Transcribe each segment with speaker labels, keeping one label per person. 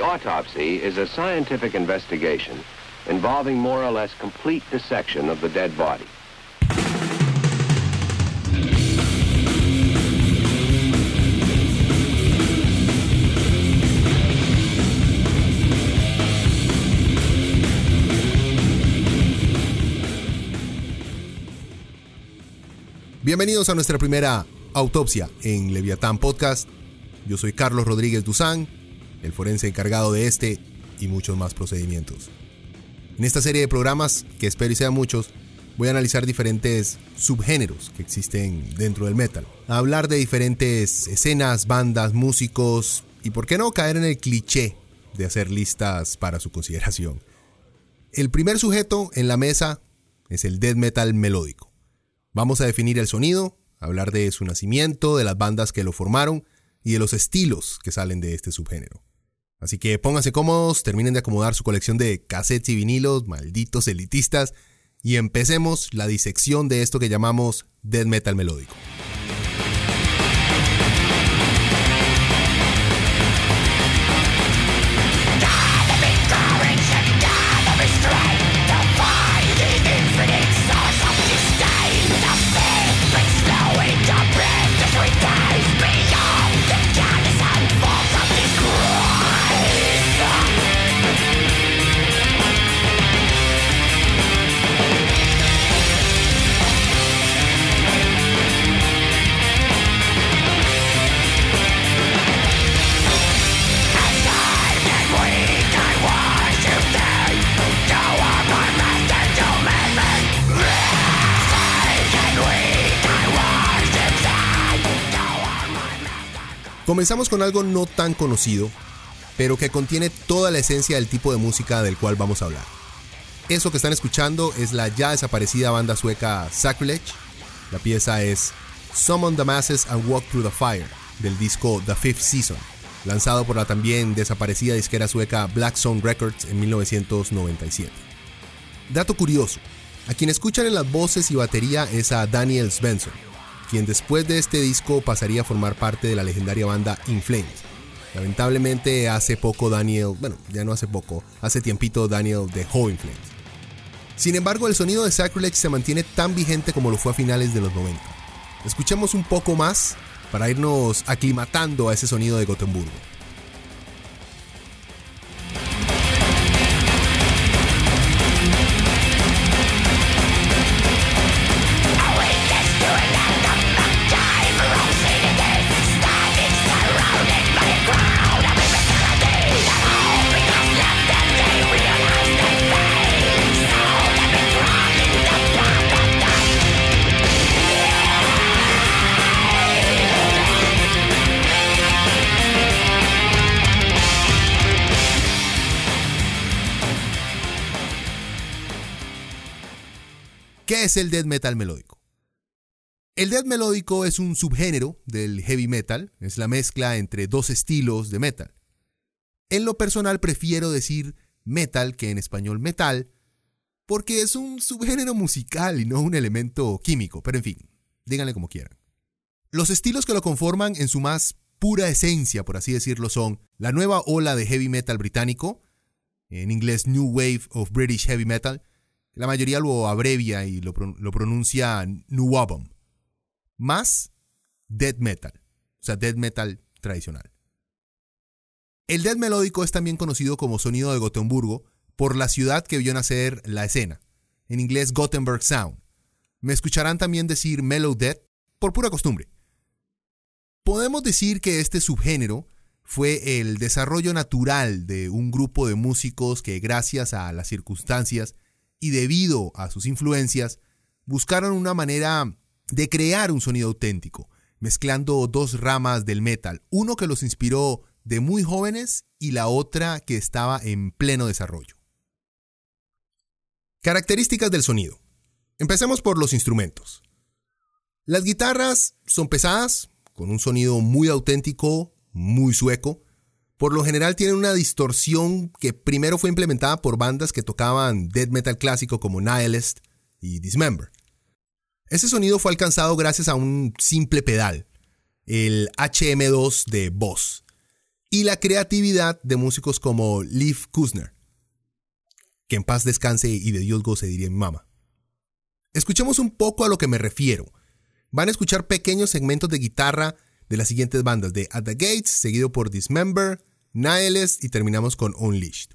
Speaker 1: Autopsy is a scientific investigation involving more or less complete dissection of the dead body.
Speaker 2: Bienvenidos a nuestra primera autopsia en Leviatán Podcast. Yo soy Carlos Rodríguez Duzán, el forense encargado de este y muchos más procedimientos. En esta serie de programas, que espero y sean muchos, voy a analizar diferentes subgéneros que existen dentro del metal, hablar de diferentes escenas, bandas, músicos y por qué no caer en el cliché de hacer listas para su consideración. El primer sujeto en la mesa es el death metal melódico. Vamos a definir el sonido, hablar de su nacimiento, de las bandas que lo formaron y de los estilos que salen de este subgénero. Así que pónganse cómodos, terminen de acomodar su colección de cassettes y vinilos, malditos elitistas, y empecemos la disección de esto que llamamos death metal melódico. Comenzamos con algo no tan conocido, pero que contiene toda la esencia del tipo de música del cual vamos a hablar. Eso que están escuchando es la ya desaparecida banda sueca Sacrilege. La pieza es Summon the Masses and Walk Through the Fire, del disco The Fifth Season, lanzado por la también desaparecida disquera sueca Black Zone Records en 1997. Dato curioso, a quien escuchan en las voces y batería es a Daniel Svensson, quien después de este disco pasaría a formar parte de la legendaria banda In Flames. Lamentablemente hace poco Daniel, bueno, ya no hace poco, hace tiempito Daniel dejó In Flames. Sin embargo, el sonido de Sacrilege se mantiene tan vigente como lo fue a finales de los 90. Escuchemos un poco más para irnos aclimatando a ese sonido de Gotemburgo. Es el death metal melódico? El death melódico es un subgénero del heavy metal, es la mezcla entre dos estilos de metal. En lo personal prefiero decir metal que en español metal, porque es un subgénero musical y no un elemento químico, pero en fin, díganle como quieran. Los estilos que lo conforman en su más pura esencia, por así decirlo, son la nueva ola de heavy metal británico, en inglés New Wave of British Heavy Metal, la mayoría lo abrevia y lo, pronuncia Nuwabum. Más death metal, o sea, death metal tradicional. El death melódico es también conocido como sonido de Gotemburgo por la ciudad que vio nacer la escena, en inglés Gothenburg Sound. Me escucharán también decir mellow death por pura costumbre. Podemos decir que este subgénero fue el desarrollo natural de un grupo de músicos que gracias a las circunstancias y debido a sus influencias, buscaron una manera de crear un sonido auténtico, mezclando dos ramas del metal, uno que los inspiró de muy jóvenes y la otra que estaba en pleno desarrollo. Características del sonido. Empecemos por los instrumentos. Las guitarras son pesadas, con un sonido muy auténtico, muy sueco, por lo general tienen una distorsión que primero fue implementada por bandas que tocaban death metal clásico como Nihilist y Dismember. Ese sonido fue alcanzado gracias a un simple pedal, el HM2 de Boss, y la creatividad de músicos como Leif Kusner, que en paz descanse y de Dios goce, diría mi mamá. Escuchemos un poco a lo que me refiero. Van a escuchar pequeños segmentos de guitarra de las siguientes bandas, de At the Gates, seguido por Dismember, Nihilist y terminamos con Unleashed.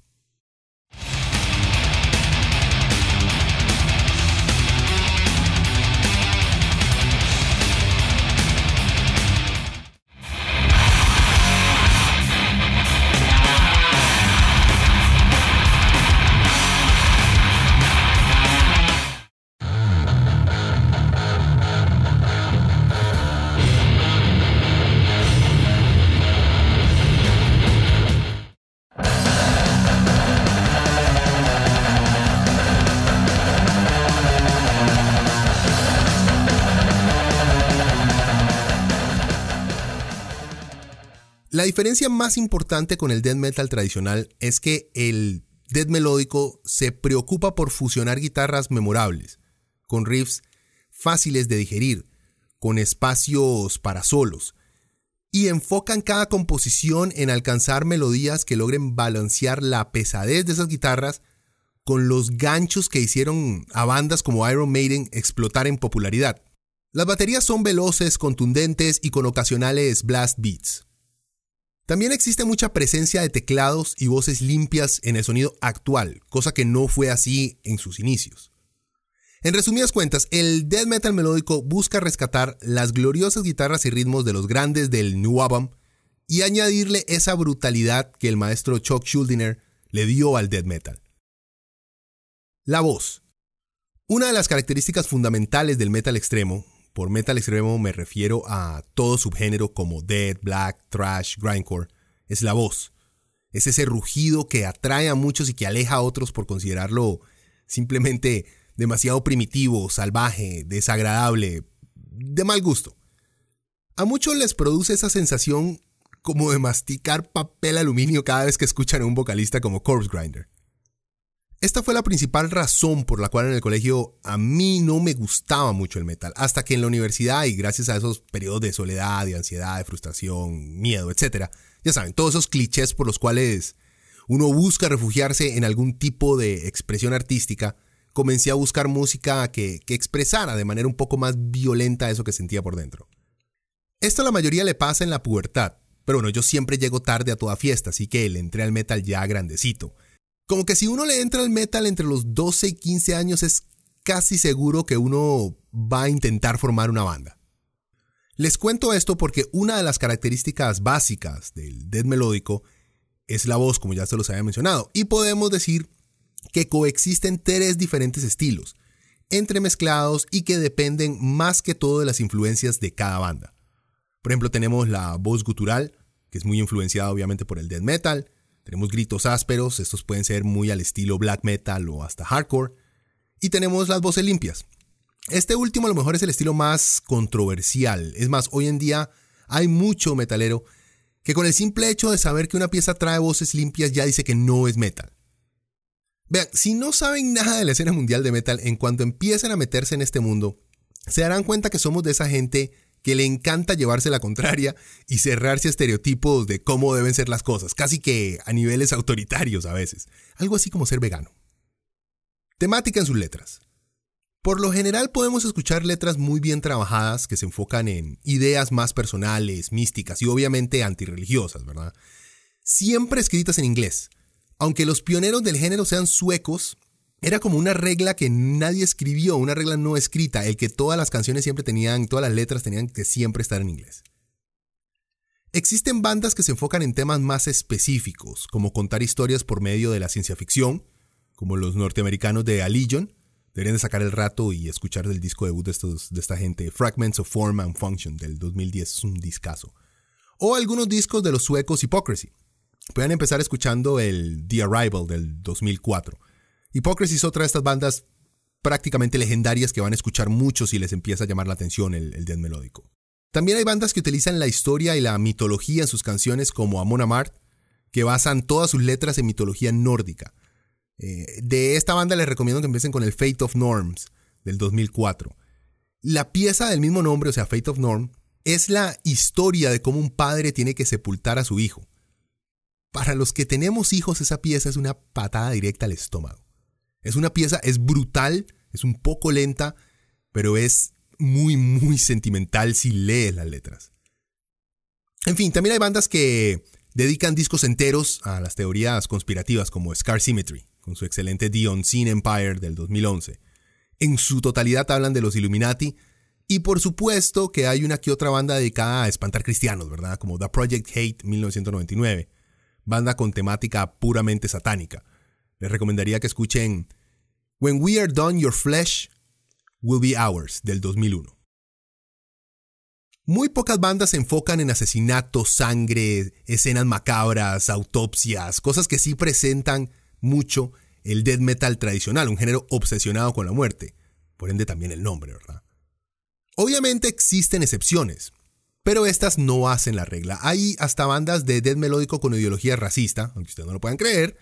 Speaker 2: La diferencia más importante con el death metal tradicional es que el death melódico se preocupa por fusionar guitarras memorables, con riffs fáciles de digerir, con espacios para solos, y enfocan cada composición en alcanzar melodías que logren balancear la pesadez de esas guitarras con los ganchos que hicieron a bandas como Iron Maiden explotar en popularidad. Las baterías son veloces, contundentes y con ocasionales blast beats. También existe mucha presencia de teclados y voces limpias en el sonido actual, cosa que no fue así en sus inicios. En resumidas cuentas, el death metal melódico busca rescatar las gloriosas guitarras y ritmos de los grandes del New Album y añadirle esa brutalidad que el maestro Chuck Schuldiner le dio al death metal. La voz. Una de las características fundamentales del metal extremo por metal extremo me refiero a todo subgénero como death, black, thrash, grindcore. Es la voz. Es ese rugido que atrae a muchos y que aleja a otros por considerarlo simplemente demasiado primitivo, salvaje, desagradable, de mal gusto. A muchos les produce esa sensación como de masticar papel aluminio cada vez que escuchan a un vocalista como Corpse Grinder. Esta fue la principal razón por la cual en el colegio a mí no me gustaba mucho el metal, hasta que en la universidad y gracias a esos periodos de soledad, de ansiedad, de frustración, miedo, etc. Ya saben, todos esos clichés por los cuales uno busca refugiarse en algún tipo de expresión artística, comencé a buscar música que, que expresara de manera un poco más violenta eso que sentía por dentro. Esto a la mayoría le pasa en la pubertad, pero bueno, yo siempre llego tarde a toda fiesta, así que le entré al metal ya grandecito. Como que si uno le entra al metal entre los 12 y 15 años es casi seguro que uno va a intentar formar una banda. Les cuento esto porque una de las características básicas del death melódico es la voz, como ya se los había mencionado, y podemos decir que coexisten tres diferentes estilos, entremezclados y que dependen más que todo de las influencias de cada banda. Por ejemplo, tenemos la voz gutural, que es muy influenciada obviamente por el death metal, tenemos gritos ásperos, estos pueden ser muy al estilo black metal o hasta hardcore. Y tenemos las voces limpias. Este último a lo mejor es el estilo más controversial. Es más, hoy en día hay mucho metalero que con el simple hecho de saber que una pieza trae voces limpias ya dice que no es metal. Vean, si no saben nada de la escena mundial de metal, en cuanto empiecen a meterse en este mundo, se darán cuenta que somos de esa gente que le encanta llevarse la contraria y cerrarse a estereotipos de cómo deben ser las cosas, casi que a niveles autoritarios a veces, algo así como ser vegano. Temática en sus letras. Por lo general podemos escuchar letras muy bien trabajadas que se enfocan en ideas más personales, místicas y obviamente antirreligiosas, ¿verdad? Siempre escritas en inglés. Aunque los pioneros del género sean suecos, era como una regla que nadie escribió, una regla no escrita, el que todas las canciones siempre tenían, todas las letras tenían que siempre estar en inglés. Existen bandas que se enfocan en temas más específicos, como contar historias por medio de la ciencia ficción, como los norteamericanos de Allegion. Deberían de sacar el rato y escuchar el disco debut de, estos, de esta gente, Fragments of Form and Function del 2010, es un discazo. O algunos discos de los suecos Hypocrisy. Pueden empezar escuchando el The Arrival del 2004 Hypocrisy es otra de estas bandas prácticamente legendarias que van a escuchar mucho si les empieza a llamar la atención el, el death melódico. También hay bandas que utilizan la historia y la mitología en sus canciones como Amon Amart, que basan todas sus letras en mitología nórdica. Eh, de esta banda les recomiendo que empiecen con el Fate of Norms del 2004. La pieza del mismo nombre, o sea, Fate of Norm, es la historia de cómo un padre tiene que sepultar a su hijo. para los que tenemos hijos, esa pieza es una patada directa al estómago. Es una pieza, es brutal, es un poco lenta, pero es muy, muy sentimental si lees las letras. En fin, también hay bandas que dedican discos enteros a las teorías conspirativas como Scar Symmetry, con su excelente The Unseen Empire del 2011. En su totalidad hablan de los Illuminati y por supuesto que hay una que otra banda dedicada a espantar cristianos, ¿verdad? Como The Project Hate 1999, banda con temática puramente satánica. Les recomendaría que escuchen When We Are Done Your Flesh Will Be Ours del 2001. Muy pocas bandas se enfocan en asesinatos, sangre, escenas macabras, autopsias, cosas que sí presentan mucho el death metal tradicional, un género obsesionado con la muerte. Por ende también el nombre, ¿verdad? Obviamente existen excepciones, pero estas no hacen la regla. Hay hasta bandas de death melódico con ideología racista, aunque ustedes no lo puedan creer,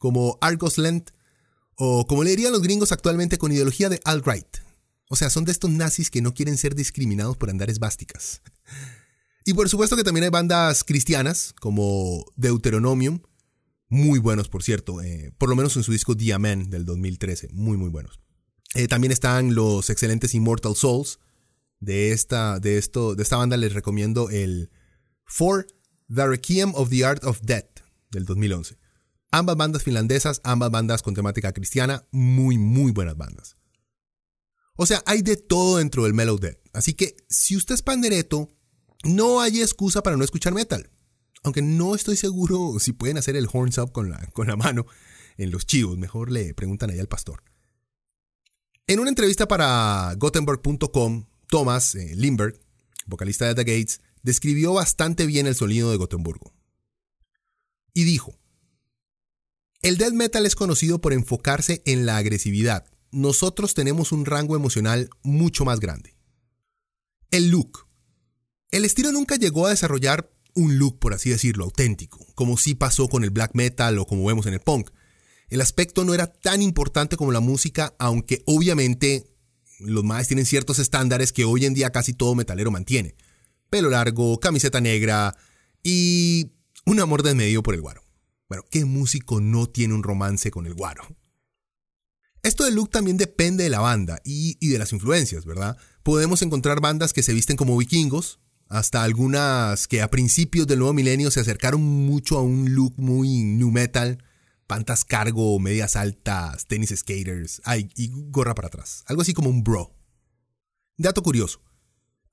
Speaker 2: como Argos Lent, o como le dirían los gringos actualmente con ideología de alt-right, o sea, son de estos nazis que no quieren ser discriminados por andar esvásticas. Y por supuesto que también hay bandas cristianas como Deuteronomium, muy buenos por cierto, eh, por lo menos en su disco Diamant del 2013, muy muy buenos. Eh, también están los excelentes Immortal Souls. De esta, de, esto, de esta banda les recomiendo el For The Requiem of the Art of Death del 2011. Ambas bandas finlandesas, ambas bandas con temática cristiana, muy muy buenas bandas. O sea, hay de todo dentro del Mellow Dead. Así que si usted es pandereto, no hay excusa para no escuchar metal. Aunque no estoy seguro si pueden hacer el horns up con la, con la mano en los chivos. Mejor le preguntan ahí al pastor. En una entrevista para Gothenburg.com, Thomas eh, Lindbergh, vocalista de The Gates, describió bastante bien el sonido de Gotemburgo. Y dijo, el death metal es conocido por enfocarse en la agresividad, nosotros tenemos un rango emocional mucho más grande. El look. El estilo nunca llegó a desarrollar un look, por así decirlo, auténtico, como sí pasó con el black metal o como vemos en el punk. El aspecto no era tan importante como la música, aunque obviamente los más tienen ciertos estándares que hoy en día casi todo metalero mantiene. Pelo largo, camiseta negra y un amor desmedido por el guaro. Bueno, ¿qué músico no tiene un romance con el guaro? Esto del look también depende de la banda y, de las influencias, ¿verdad? Podemos encontrar bandas que se visten como vikingos, hasta algunas que a principios del nuevo milenio se acercaron mucho a un look muy new metal, pantas cargo, medias altas, tenis skaters, ay, y gorra para atrás, algo así como un bro. Dato curioso,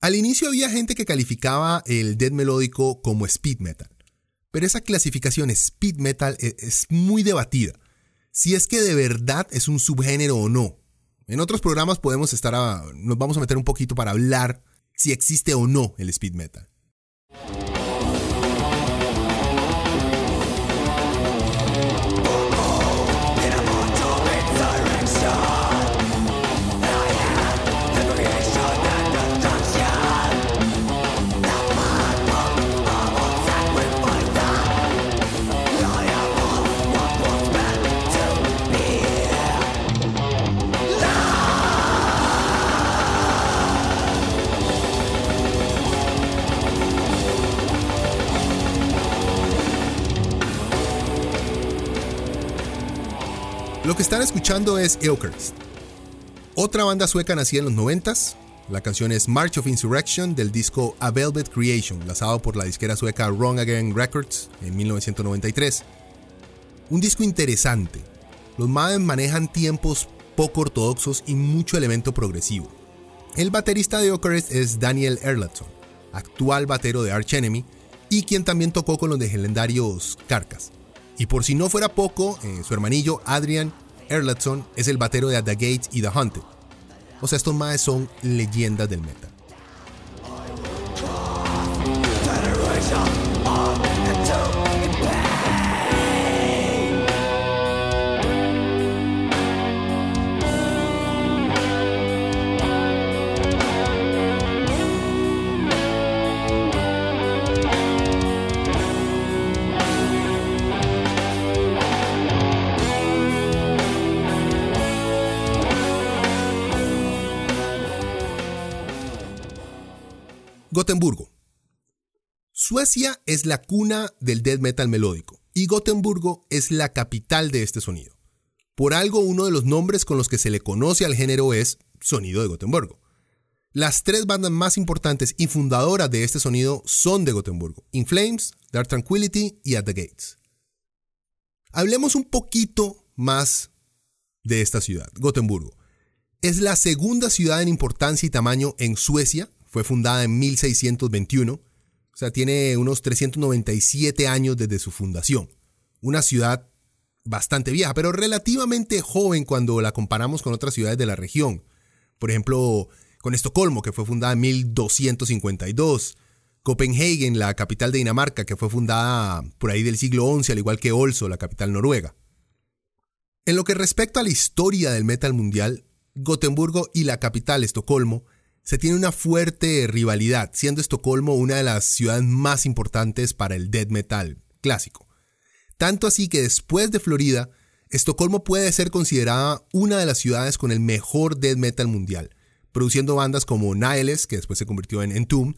Speaker 2: al inicio había gente que calificaba el death melódico como speed metal, pero esa clasificación speed metal e, es muy debatida si es que de verdad es un subgénero o no. En otros programas podemos estar nos vamos a meter un poquito para hablar si existe o no el speed metal. Lo que están escuchando es Eucharist, otra banda sueca nacida en los 90 La canción es March of Insurrection del disco A Velvet Creation, lanzado por la disquera sueca Wrong Again Records en 1993. Un disco interesante. Los Madden manejan tiempos poco ortodoxos y mucho elemento progresivo. El baterista de Eucharist es Daniel Erlandson, actual batero de Arch Enemy y quien también tocó con los legendarios Carcas. Y por si no fuera poco, eh, su hermanillo Adrian Erlandson es el batero de The Gates y The Hunted. O sea, estos más son leyendas del metal. Suecia es la cuna del death metal melódico Y Gotemburgo es la capital de este sonido. Por algo uno de los nombres con los que se le conoce al género es sonido de Gotemburgo. Las tres bandas más importantes y fundadoras de este sonido son de Gotemburgo, In Flames, Dark Tranquility y At the Gates. Hablemos un poquito más de esta ciudad, Gotemburgo. Es la segunda ciudad en importancia y tamaño en Suecia, fue fundada en 1621, o sea, tiene unos 397 años desde su fundación. Una ciudad bastante vieja, pero relativamente joven cuando la comparamos con otras ciudades de la región. Por ejemplo, con Estocolmo, que fue fundada en 1252. Copenhagen, la capital de Dinamarca, que fue fundada por ahí del siglo XI, al igual que Olso, la capital noruega. En lo que respecta a la historia del metal mundial, Gotemburgo y la capital, Estocolmo, se tiene una fuerte rivalidad, siendo Estocolmo una de las ciudades más importantes para el death metal clásico. Tanto así que después de Florida, Estocolmo puede ser considerada una de las ciudades con el mejor death metal mundial, produciendo bandas como Nihiles, que después se convirtió en Entomb,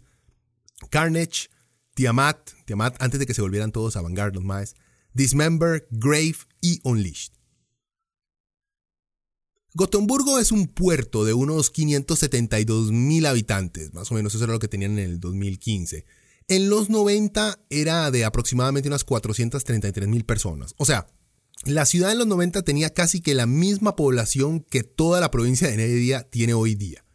Speaker 2: Carnage, Tiamat, Tiamat antes de que se volvieran todos a Vanguard los más, Dismember, Grave y Unleashed. Gotemburgo es un puerto de unos 572 mil habitantes, más o menos eso era lo que tenían en el 2015. En los 90 era de aproximadamente unas 433 mil personas. O sea, la ciudad en los 90 tenía casi que la misma población que toda la provincia de Heredia tiene hoy día.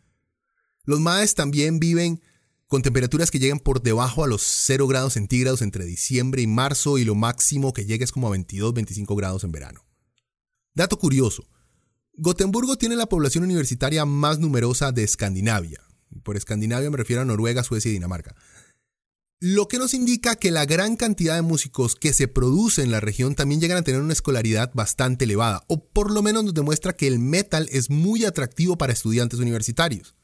Speaker 2: Los maes también viven con temperaturas que llegan por debajo a los 0 grados centígrados entre diciembre y marzo y lo máximo que llega es como a 22-25 grados en verano. Dato curioso, Gotemburgo tiene la población universitaria más numerosa de Escandinavia. Por Escandinavia me refiero a Noruega, Suecia y Dinamarca. Lo que nos indica que la gran cantidad de músicos que se produce en la región también llegan a tener una escolaridad bastante elevada, o por lo menos nos demuestra que el metal es muy atractivo para estudiantes universitarios.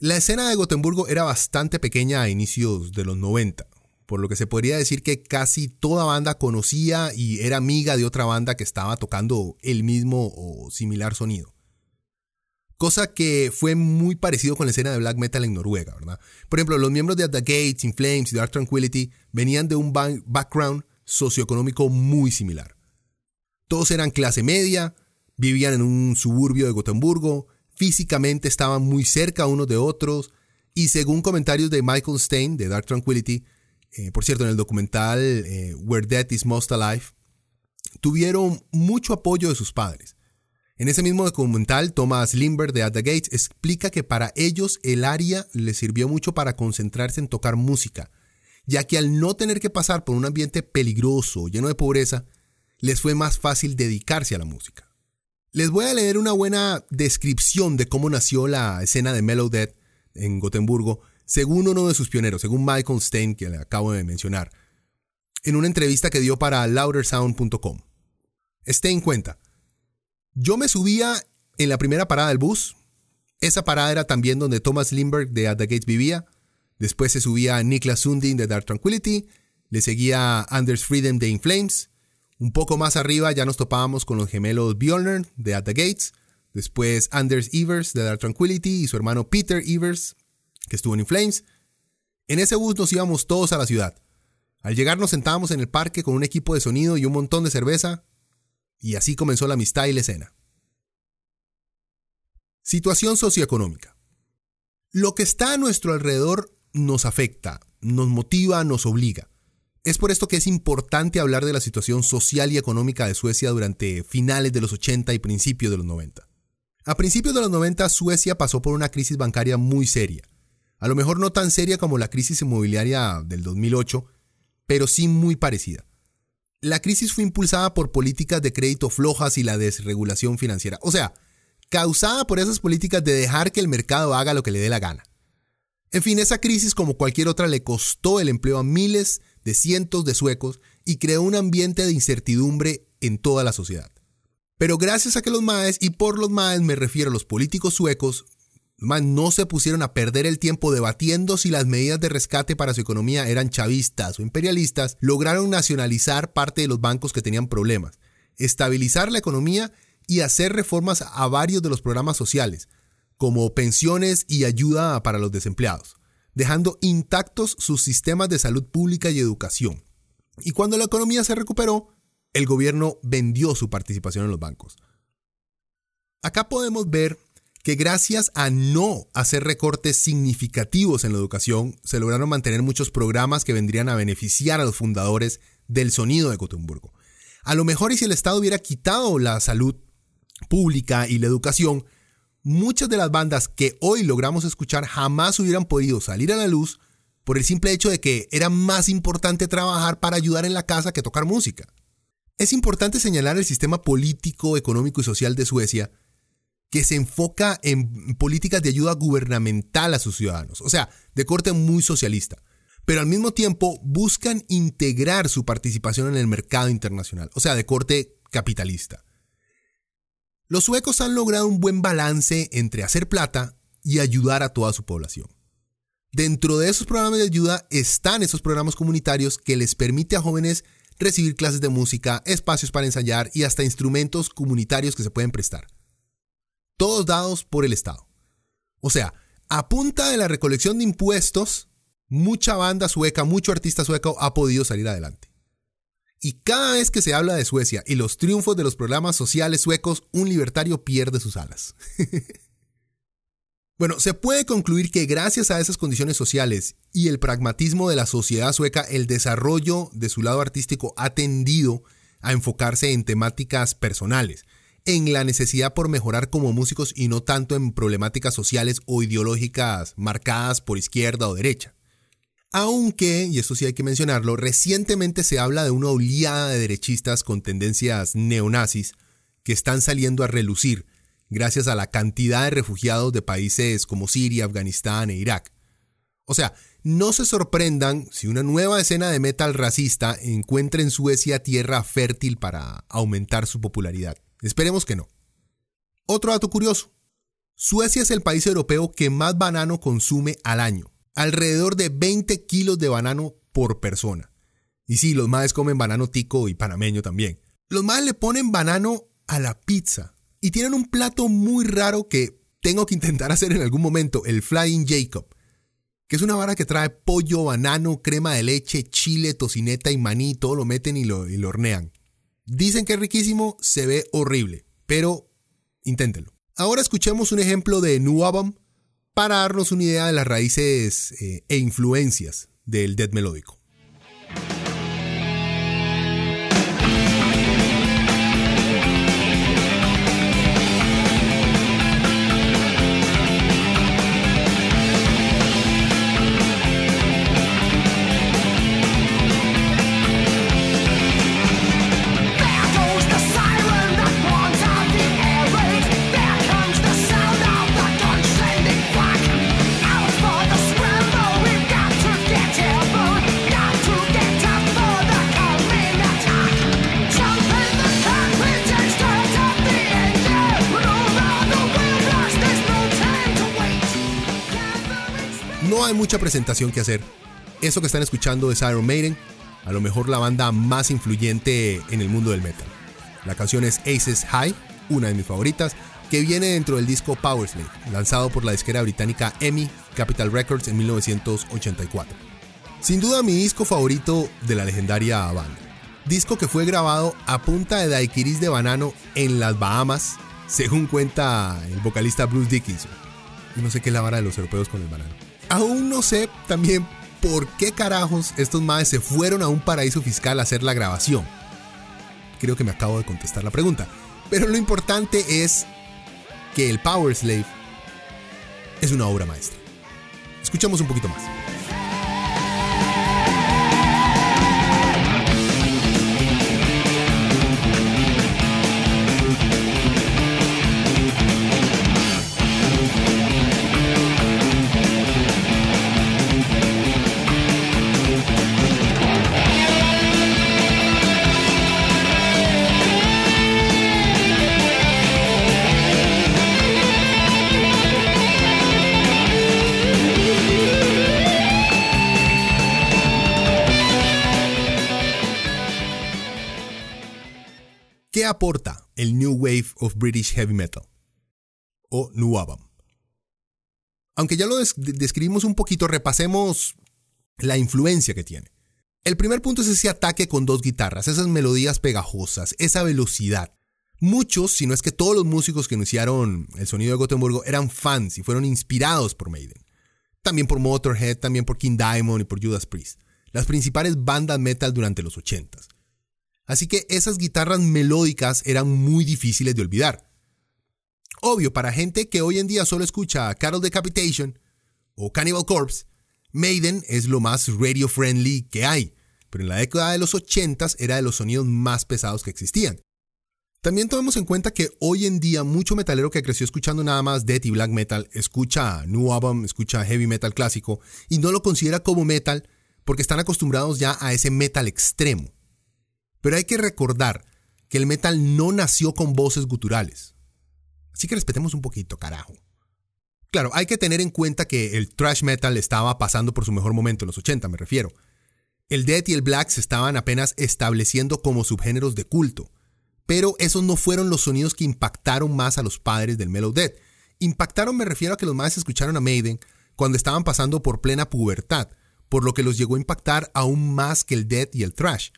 Speaker 2: La escena de Gotemburgo era bastante pequeña a inicios de los 90, por lo que se podría decir que casi toda banda conocía y era amiga de otra banda que estaba tocando el mismo o similar sonido. Cosa que fue muy parecido con la escena de black metal en Noruega, ¿verdad? Por ejemplo, los miembros de At the Gates, In Flames y Dark Tranquility venían de un background socioeconómico muy similar. Todos eran clase media, vivían en un suburbio de Gotemburgo, físicamente estaban muy cerca unos de otros, y según comentarios de Michael Stein de Dark Tranquility, eh, por cierto, en el documental eh, Where Death is Most Alive, tuvieron mucho apoyo de sus padres. En ese mismo documental, Thomas Lindbergh de At the Gates explica que para ellos el área les sirvió mucho para concentrarse en tocar música, ya que al no tener que pasar por un ambiente peligroso, lleno de pobreza, les fue más fácil dedicarse a la música. Les voy a leer una buena descripción de cómo nació la escena de Mellow en Gotemburgo, según uno de sus pioneros, según Michael Stein, que le acabo de mencionar, en una entrevista que dio para loudersound.com. Stein cuenta, yo me subía en la primera parada del bus, esa parada era también donde Thomas Lindbergh de At the Gates vivía, después se subía Niklas Sundin de Dark Tranquility, le seguía Anders Freedom de In Flames, un poco más arriba ya nos topábamos con los gemelos Bjorner de At the Gates, después Anders Evers de Dark Tranquility y su hermano Peter Evers que estuvo en Inflames. En ese bus nos íbamos todos a la ciudad. Al llegar nos sentábamos en el parque con un equipo de sonido y un montón de cerveza, y así comenzó la amistad y la escena. Situación socioeconómica. Lo que está a nuestro alrededor nos afecta, nos motiva, nos obliga. Es por esto que es importante hablar de la situación social y económica de Suecia durante finales de los 80 y principios de los 90. A principios de los 90 Suecia pasó por una crisis bancaria muy seria a lo mejor no tan seria como la crisis inmobiliaria del 2008, pero sí muy parecida. La crisis fue impulsada por políticas de crédito flojas y la desregulación financiera, o sea, causada por esas políticas de dejar que el mercado haga lo que le dé la gana. En fin, esa crisis como cualquier otra le costó el empleo a miles de cientos de suecos y creó un ambiente de incertidumbre en toda la sociedad. Pero gracias a que los MAES, y por los MAES me refiero a los políticos suecos, no se pusieron a perder el tiempo debatiendo si las medidas de rescate para su economía eran chavistas o imperialistas, lograron nacionalizar parte de los bancos que tenían problemas, estabilizar la economía y hacer reformas a varios de los programas sociales, como pensiones y ayuda para los desempleados, dejando intactos sus sistemas de salud pública y educación. Y cuando la economía se recuperó, el gobierno vendió su participación en los bancos. Acá podemos ver que gracias a no hacer recortes significativos en la educación, se lograron mantener muchos programas que vendrían a beneficiar a los fundadores del sonido de Gotemburgo. A lo mejor y si el Estado hubiera quitado la salud pública y la educación, muchas de las bandas que hoy logramos escuchar jamás hubieran podido salir a la luz por el simple hecho de que era más importante trabajar para ayudar en la casa que tocar música. Es importante señalar el sistema político, económico y social de Suecia, que se enfoca en políticas de ayuda gubernamental a sus ciudadanos, o sea, de corte muy socialista, pero al mismo tiempo buscan integrar su participación en el mercado internacional, o sea, de corte capitalista. Los suecos han logrado un buen balance entre hacer plata y ayudar a toda su población. Dentro de esos programas de ayuda están esos programas comunitarios que les permite a jóvenes recibir clases de música, espacios para ensayar y hasta instrumentos comunitarios que se pueden prestar. Todos dados por el Estado. O sea, a punta de la recolección de impuestos, mucha banda sueca, mucho artista sueco ha podido salir adelante. Y cada vez que se habla de Suecia y los triunfos de los programas sociales suecos, un libertario pierde sus alas. bueno, se puede concluir que gracias a esas condiciones sociales y el pragmatismo de la sociedad sueca, el desarrollo de su lado artístico ha tendido a enfocarse en temáticas personales, en la necesidad por mejorar como músicos y no tanto en problemáticas sociales o ideológicas marcadas por izquierda o derecha. Aunque, y esto sí hay que mencionarlo, recientemente se habla de una oleada de derechistas con tendencias neonazis que están saliendo a relucir gracias a la cantidad de refugiados de países como Siria, Afganistán e Irak. O sea, no se sorprendan si una nueva escena de metal racista encuentra en Suecia tierra fértil para aumentar su popularidad. Esperemos que no. Otro dato curioso. Suecia es el país europeo que más banano consume al año alrededor de 20 kilos de banano por persona. Y sí, los más comen banano tico y panameño también. Los más le ponen banano a la pizza. Y tienen un plato muy raro que tengo que intentar hacer en algún momento, el Flying Jacob. Que es una vara que trae pollo, banano, crema de leche, chile, tocineta y maní, todo lo meten y lo hornean. Dicen que es riquísimo, se ve horrible, pero inténtenlo. Ahora escuchemos un ejemplo de Nuabam para darnos una idea de las raíces eh, e influencias del death melódico. Hay mucha presentación que hacer. Eso que están escuchando es Iron Maiden, a lo mejor la banda más influyente en el mundo del metal. La canción es Aces High, una de mis favoritas, que viene dentro del disco Power Slave, lanzado por la disquera británica EMI Capital Records en 1984. Sin duda mi disco favorito de la legendaria banda. Disco que fue grabado a punta de daiquiris de banano en las Bahamas, según cuenta el vocalista Bruce Dickinson. Y no sé qué es la vara de los europeos con el banano. Aún no sé también por qué carajos estos madres se fueron a un paraíso fiscal a hacer la grabación. Creo que me acabo de contestar la pregunta. Pero lo importante es que el Power Slave es una obra maestra. Escuchamos un poquito más. Aporta el New Wave of British Heavy Metal? O Nuabam. Aunque ya lo describimos un poquito, repasemos la influencia que tiene. El primer punto es ese ataque con dos guitarras, esas melodías pegajosas, esa velocidad. Muchos, si no es que todos los músicos que iniciaron el sonido de Gotemburgo eran fans y fueron inspirados por Maiden. También por Motorhead, también por King Diamond y por Judas Priest, las principales bandas metal durante los 80 Así que esas guitarras melódicas eran muy difíciles de olvidar. Obvio, para gente que hoy en día solo escucha Carol Decapitation o Cannibal Corpse, Maiden es lo más radio friendly que hay pero en la década de los 80 era de los sonidos más pesados que existían. También tomemos en cuenta que hoy en día mucho metalero que creció escuchando nada más death y black metal escucha new album, escucha heavy metal clásico y no lo considera como metal porque están acostumbrados ya a ese metal extremo. Pero hay que recordar que el metal no nació con voces guturales. Así que respetemos un poquito, carajo. Claro, hay que tener en cuenta que el thrash metal estaba pasando por su mejor momento en los 80, me refiero. El death y el black se estaban apenas estableciendo como subgéneros de culto, pero esos no fueron los sonidos que impactaron más a los padres del mellow death. Impactaron me refiero a que los más escucharon a Maiden cuando estaban pasando por plena pubertad, por lo que los llegó a impactar aún más que el death y el thrash,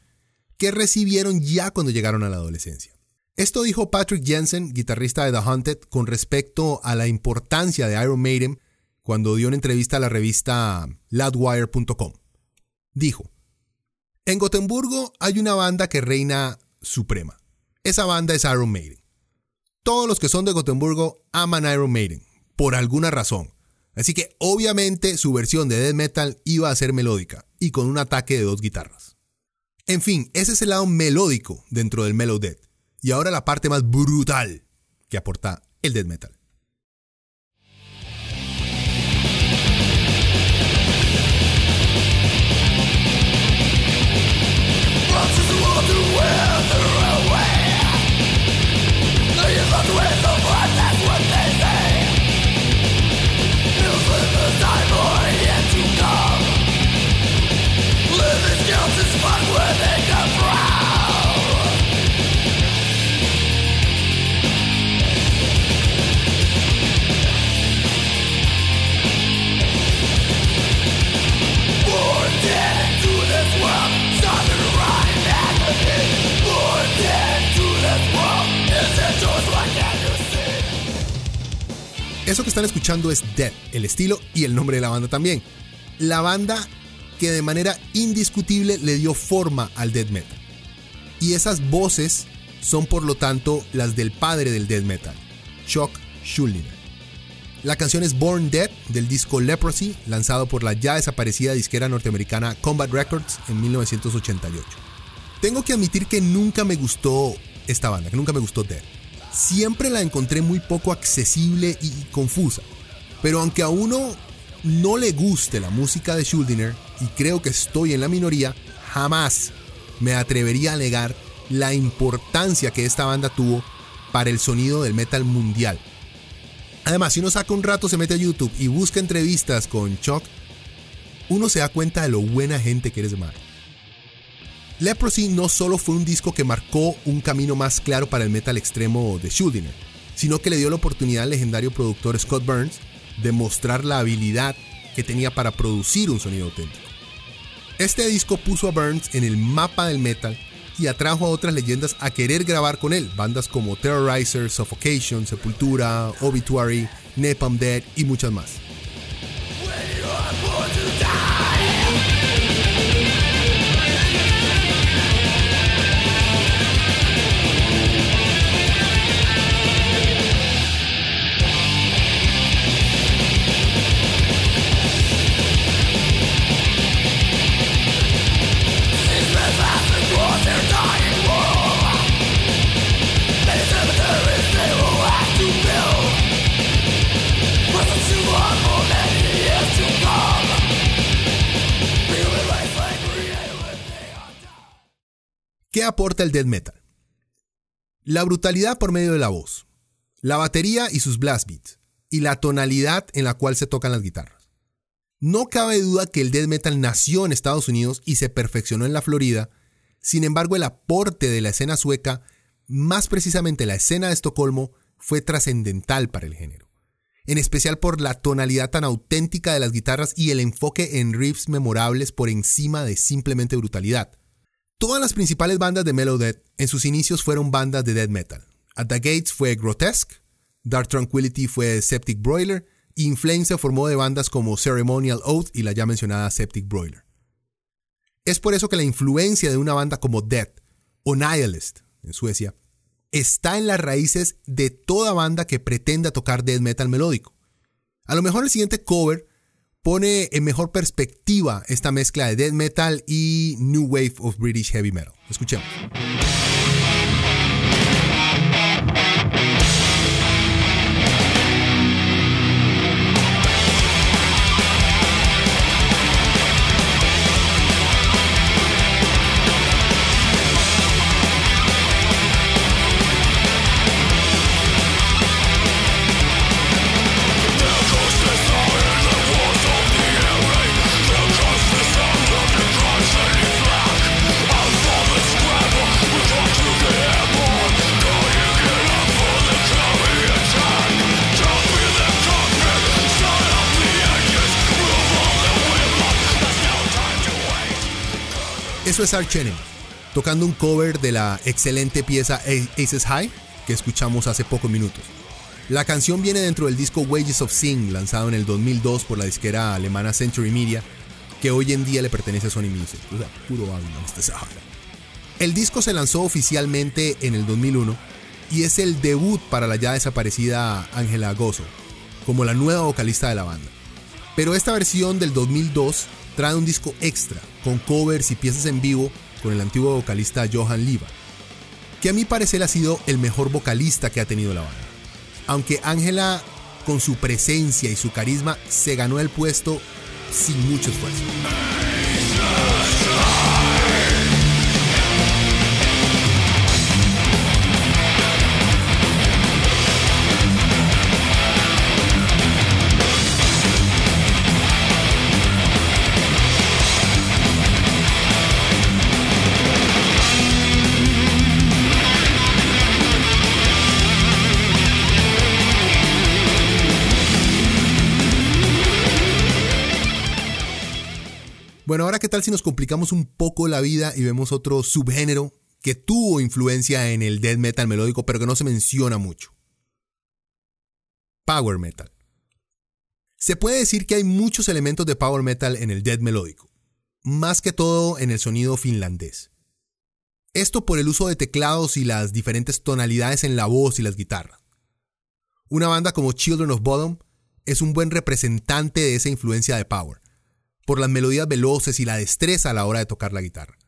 Speaker 2: que recibieron ya cuando llegaron a la adolescencia. Esto dijo Patrick Jensen, guitarrista de The Haunted, con respecto a la importancia de Iron Maiden cuando dio una entrevista a la revista Loudwire.com. Dijo, en Gotemburgo hay una banda que reina suprema. Esa banda es Iron Maiden. Todos los que son de Gotemburgo aman Iron Maiden, por alguna razón. Así que obviamente su versión de death metal iba a ser melódica y con un ataque de dos guitarras. En fin, ese es el lado melódico dentro del mellow death. Y ahora la parte más brutal que aporta el death metal. Eso que están escuchando es Death, el estilo y el nombre de la banda también. La banda que de manera indiscutible le dio forma al death metal. Y esas voces son por lo tanto las del padre del death metal, Chuck Schuldiner. La canción es Born Dead del disco Leprosy, lanzado por la ya desaparecida disquera norteamericana Combat Records en 1988. Tengo que admitir que nunca me gustó esta banda, que nunca me gustó Dead siempre la encontré muy poco accesible y confusa. Pero aunque a uno no le guste la música de Schuldiner, y creo que estoy en la minoría, jamás me atrevería a negar la importancia que esta banda tuvo para el sonido del metal mundial. Además, si uno saca un rato, se mete a YouTube y busca entrevistas con Chuck, uno se da cuenta de lo buena gente que eres mar. Leprosy no solo fue un disco que marcó un camino más claro para el metal extremo de Schuldiner, sino que le dio la oportunidad al legendario productor Scott Burns de mostrar la habilidad que tenía para producir un sonido auténtico. Este disco puso a Burns en el mapa del metal y atrajo a otras leyendas a querer grabar con él, bandas como Terrorizer, Suffocation, Sepultura, Obituary, Napalm Dead y muchas más. ¿Qué aporta el death metal? La brutalidad por medio de la voz, la batería y sus blast beats, y la tonalidad en la cual se tocan las guitarras. No cabe duda que el death metal nació en Estados Unidos y se perfeccionó en la Florida, sin embargo el aporte de la escena sueca, más precisamente la escena de Estocolmo, fue trascendental para el género. en especial por la tonalidad tan auténtica de las guitarras y el enfoque en riffs memorables por encima de simplemente brutalidad. Todas las principales bandas de Melodeath en sus inicios fueron bandas de death metal. At the Gates fue Grotesque, Dark Tranquility fue Septic Broiler y Inflame formó de bandas como Ceremonial Oath y la ya mencionada Septic Broiler. Es por eso que la influencia de una banda como Death o Nihilist en Suecia está en las raíces de toda banda que pretenda tocar death metal melódico. A lo mejor el siguiente cover pone en mejor perspectiva esta mezcla de death metal y new wave of British heavy metal. Escuchemos. Eso es Arch Enemy, tocando un cover de la excelente pieza Aces High que escuchamos hace pocos minutos. La canción viene dentro del disco Wages of Sin, lanzado en el 2002 por la disquera alemana Century Media, que hoy en día le pertenece a Sony Music. O sea, puro este El disco se lanzó oficialmente en el 2001 y es el debut para la ya desaparecida Angela Gozo, como la nueva vocalista de la banda. Pero esta versión del 2002 trae un disco extra con covers y piezas en vivo con el antiguo vocalista Johan Liva, que a mi parecer ha sido el mejor vocalista que ha tenido la banda. Aunque Ángela, con su presencia y su carisma, se ganó el puesto sin mucho esfuerzo. Bueno, ahora qué tal si nos complicamos un poco la vida y vemos otro subgénero que tuvo influencia en el death metal melódico, pero que no se menciona mucho. Power metal. Se puede decir que hay muchos elementos de power metal en el death melódico, más que todo en el sonido finlandés. Esto por el uso de teclados y las diferentes tonalidades en la voz y las guitarras. Una banda como Children of Bodom es un buen representante de esa influencia de power por las melodías veloces y la destreza a la hora de tocar la guitarra.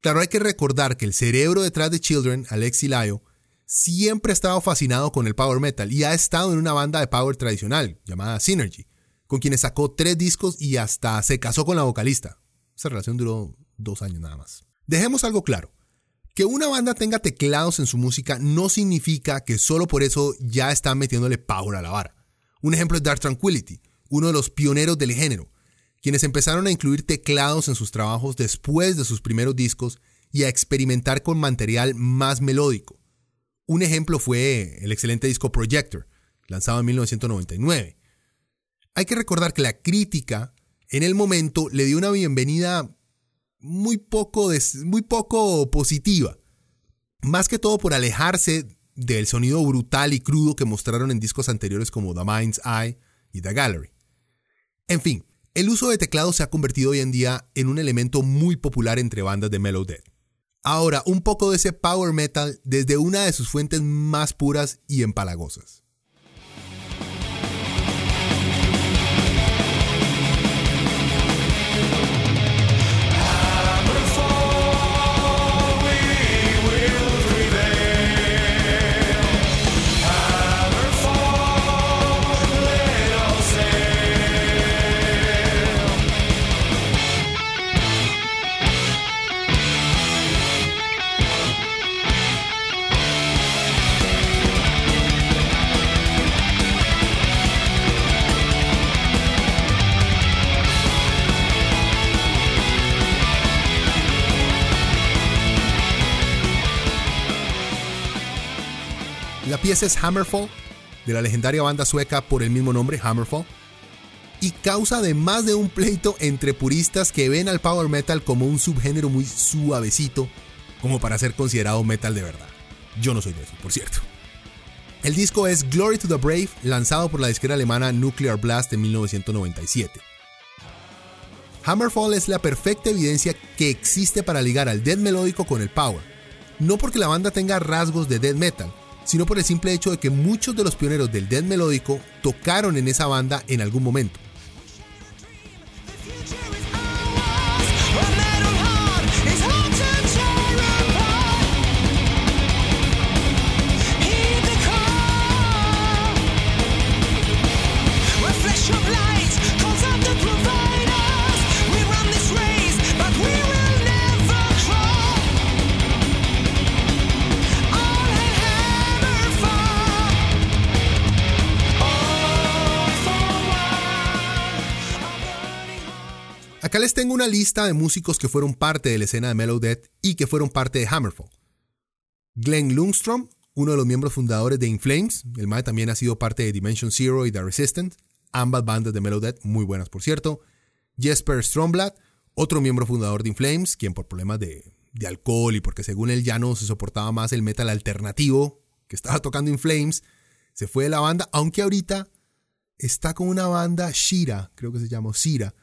Speaker 2: Claro, hay que recordar que el cerebro detrás de Children, Alexi Layo, siempre ha estado fascinado con el power metal y ha estado en una banda de power tradicional llamada Synergy, con quienes sacó tres discos y hasta se casó con la vocalista. Esa relación duró dos años nada más. Dejemos algo claro. Que una banda tenga teclados en su música no significa que solo por eso ya están metiéndole power a la vara. Un ejemplo es Dark Tranquility, uno de los pioneros del género, quienes empezaron a incluir teclados en sus trabajos después de sus primeros discos y a experimentar con material más melódico. Un ejemplo fue el excelente disco Projector, lanzado en 1999. Hay que recordar que la crítica en el momento le dio una bienvenida muy poco, muy poco positiva, más que todo por alejarse del sonido brutal y crudo que mostraron en discos anteriores como The Mind's Eye y The Gallery. En fin, el uso de teclados se ha convertido hoy en día en un elemento muy popular entre bandas de Mellow Death. Ahora, un poco de ese power metal desde una de sus fuentes más puras y empalagosas. La pieza es Hammerfall de la legendaria banda sueca por el mismo nombre, Hammerfall, y causa además de un pleito entre puristas que ven al power metal como un subgénero muy suavecito, como para ser considerado metal de verdad. Yo no soy de eso, por cierto. El disco es Glory to the Brave, lanzado por la disquera alemana Nuclear Blast en 1997. Hammerfall es la perfecta evidencia que existe para ligar al death melódico con el power. No porque la banda tenga rasgos de death metal, sino por el simple hecho de que muchos de los pioneros del death melódico tocaron en esa banda en algún momento. Acá les tengo una lista de músicos que fueron parte de la escena de Mellow Death y que fueron parte de Hammerfall. Glenn Lundstrom, uno de los miembros fundadores de In Flames, el MAE también ha sido parte de Dimension Zero y The Resistant, ambas bandas de Mellow Death muy buenas por cierto. Jesper Stromblad, otro miembro fundador de In Flames, quien por problemas de, de alcohol y porque según él ya no se soportaba más el metal alternativo que estaba tocando In Flames, se fue de la banda, aunque ahorita está con una banda Shira, creo que se llama Shira,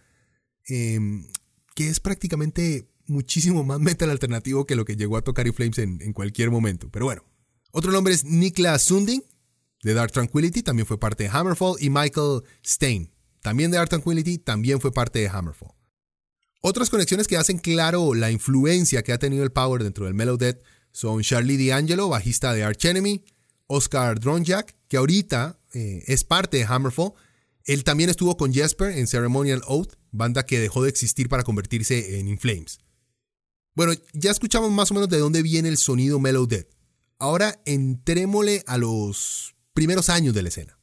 Speaker 2: Em, que es prácticamente muchísimo más metal alternativo que lo que llegó a tocar Flames en, cualquier momento. Pero bueno, otro nombre es Niklas Sunding, de Dark Tranquility, también fue parte de Hammerfall, y Michael Stein, también de Dark Tranquility, también fue parte de Hammerfall. Otras conexiones que hacen claro la influencia que ha tenido el Power dentro del Mellow Death son Charlie D'Angelo, bajista de Arch Enemy, Oscar Dronjak, que ahorita eh, es parte de Hammerfall, él también estuvo con Jesper en Ceremonial Oath, banda que dejó de existir para convertirse en Inflames. Bueno, ya escuchamos más o menos de dónde viene el sonido Mellow Dead. Ahora entrémosle a los primeros años de la escena.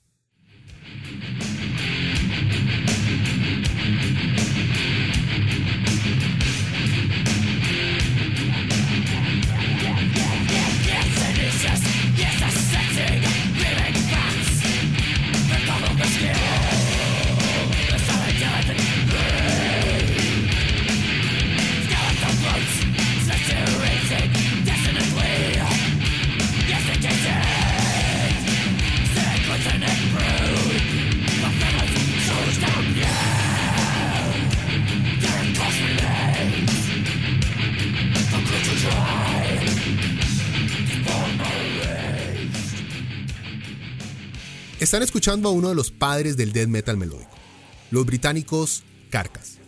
Speaker 2: Están escuchando a uno de los padres del death metal melódico, los británicos Carcass.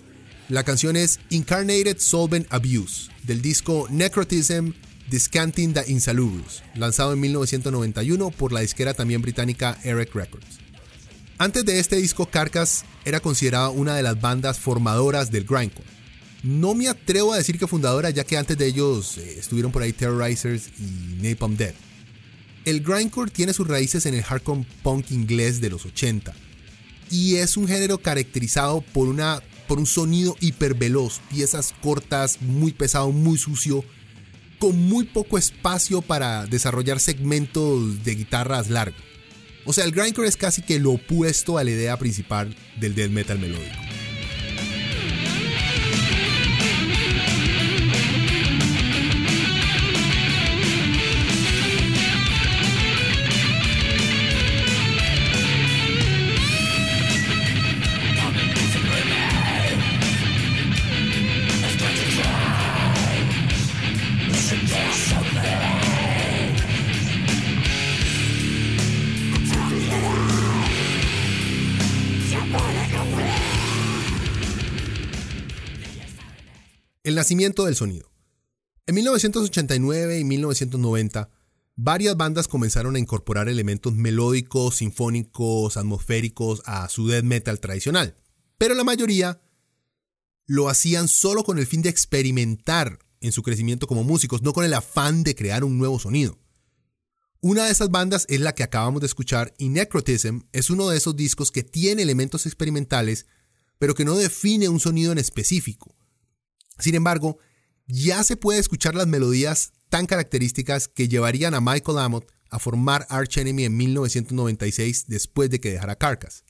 Speaker 2: La canción es Incarnated Solvent Abuse, del disco Necrotism Discanting the Insalubrious, lanzado en 1991 por la disquera también británica Eric Records. Antes de este disco, Carcass era considerada una de las bandas formadoras del grindcore. No me atrevo a decir que fundadora, ya que antes de ellos eh, estuvieron por ahí Terrorizers y Napalm Death. El grindcore tiene sus raíces en el hardcore punk inglés de los 80 y es un género caracterizado por, una, por un sonido hiperveloz, piezas cortas, muy pesado, muy sucio, con muy poco espacio para desarrollar segmentos de guitarras largos. O sea, el grindcore es casi que lo opuesto a la idea principal del death metal melódico. El nacimiento del sonido. En 1989 y 1990, varias bandas comenzaron a incorporar elementos melódicos, sinfónicos, atmosféricos a su death metal tradicional, pero la mayoría lo hacían solo con el fin de experimentar en su crecimiento como músicos, no con el afán de crear un nuevo sonido. Una de esas bandas es la que acabamos de escuchar y Necrotism es uno de esos discos que tiene elementos experimentales, pero que no define un sonido en específico. Sin embargo, ya se puede escuchar las melodías tan características que llevarían a Michael Amott a formar Arch Enemy en 1996 después de que dejara Carcass.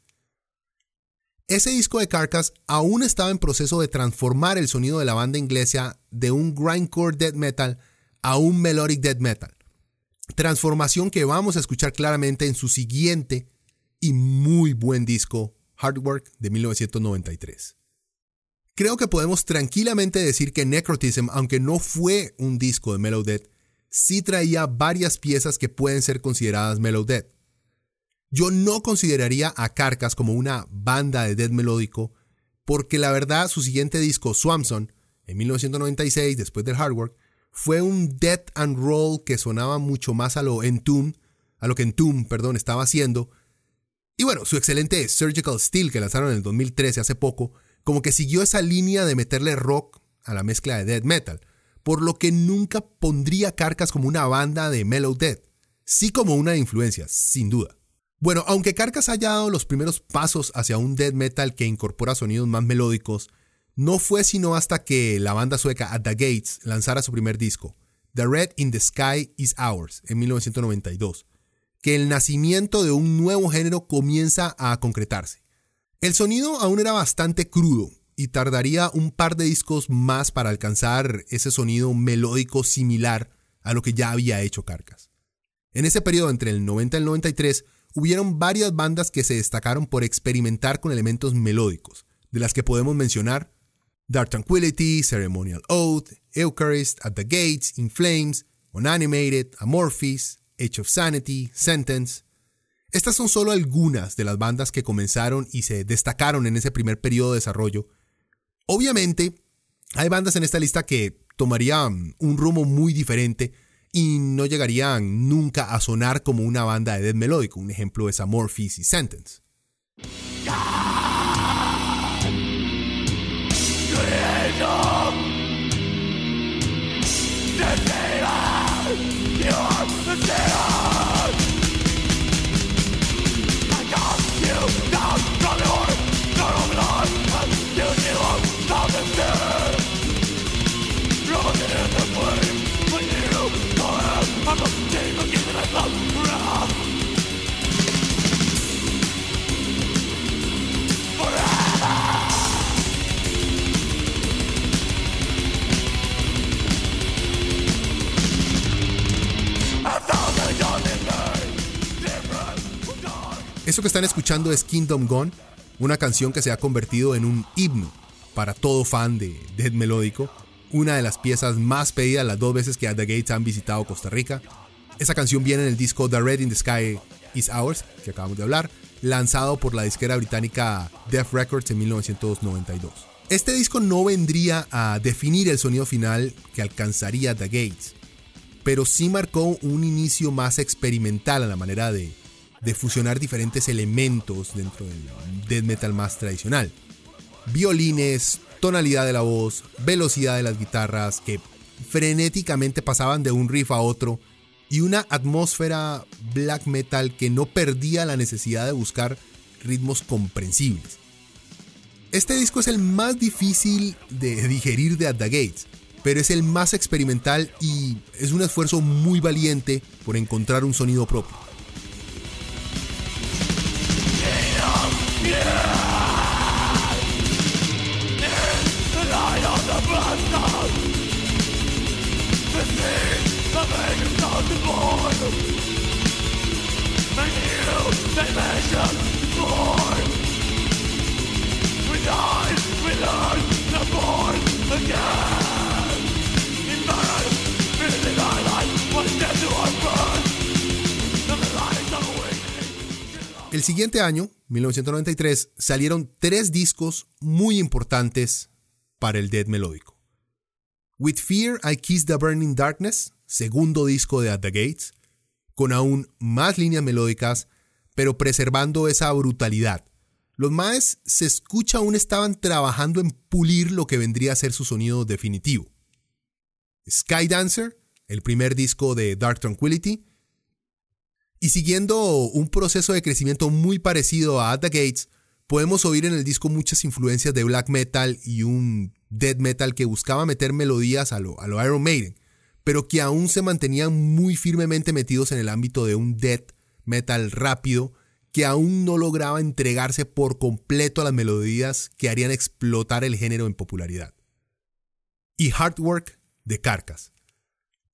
Speaker 2: Ese disco de Carcass aún estaba en proceso de transformar el sonido de la banda inglesa de un grindcore death metal a un melodic death metal. Transformación que vamos a escuchar claramente en su siguiente y muy buen disco, Hard Work, de 1993. Creo que podemos tranquilamente decir que Necrotism, aunque no fue un disco de Mellow Death, sí traía varias piezas que pueden ser consideradas Mellow Death. Yo no consideraría a Carcass como una banda de death melódico, porque la verdad su siguiente disco, Swanson, en 1996, después del Hard Work, fue un death and roll que sonaba mucho más a lo Entomb, a lo que Entomb, perdón, estaba haciendo. Y bueno, su excelente Surgical Steel que lanzaron en el 2013, hace poco, como que siguió esa línea de meterle rock a la mezcla de death metal, por lo que nunca pondría Carcass como una banda de mellow death, sí como una influencia, sin duda. Bueno, aunque Carcass haya dado los primeros pasos hacia un death metal que incorpora sonidos más melódicos, no fue sino hasta que la banda sueca At the Gates lanzara su primer disco, The Red in the Sky is Ours, en 1992, que el nacimiento de un nuevo género comienza a concretarse. El sonido aún era bastante crudo y tardaría un par de discos más para alcanzar ese sonido melódico similar a lo que ya había hecho Carcas. En ese periodo entre el 90 y el 93 hubieron varias bandas que se destacaron por experimentar con elementos melódicos, de las que podemos mencionar Dark Tranquility, Ceremonial Oath, Eucharist, At the Gates, In Flames, Unanimated, Amorphis, Age of Sanity, Sentence, estas son solo algunas de las bandas que comenzaron y se destacaron en ese primer periodo de desarrollo. Obviamente, hay bandas en esta lista que tomarían un rumbo muy diferente y no llegarían nunca a sonar como una banda de death melódico. Un ejemplo es Amorphis y Sentence. Eso que están escuchando es Kingdom Gone, una canción que se ha convertido en un himno para todo fan de death melódico, una de las piezas más pedidas las dos veces que At the Gates han visitado Costa Rica. Esa canción viene en el disco The Red in the Sky is Ours, que acabamos de hablar, lanzado por la disquera británica Death Records en 1992. Este disco no vendría a definir el sonido final que alcanzaría The Gates, pero sí marcó un inicio más experimental a la manera de de fusionar diferentes elementos dentro del death metal más tradicional. Violines, tonalidad de la voz, velocidad de las guitarras que frenéticamente pasaban de un riff a otro y una atmósfera black metal que no perdía la necesidad de buscar ritmos comprensibles. Este disco es el más difícil de digerir de At the Gates, pero es el más experimental y es un esfuerzo muy valiente por encontrar un sonido propio. El siguiente año, 1993, salieron tres discos muy importantes para el death melódico. With Fear I Kiss the Burning Darkness, segundo disco de At the Gates, con aún más líneas melódicas, pero preservando esa brutalidad. Los Maes se escucha aún estaban trabajando en pulir lo que vendría a ser su sonido definitivo. Sky Dancer, el primer disco de Dark Tranquility, y siguiendo un proceso de crecimiento muy parecido a At the Gates, podemos oír en el disco muchas influencias de black metal y un death metal que buscaba meter melodías a lo, a lo Iron Maiden, pero que aún se mantenían muy firmemente metidos en el ámbito de un death metal rápido que aún no lograba entregarse por completo a las melodías que harían explotar el género en popularidad. Y Hard Work de Carcass,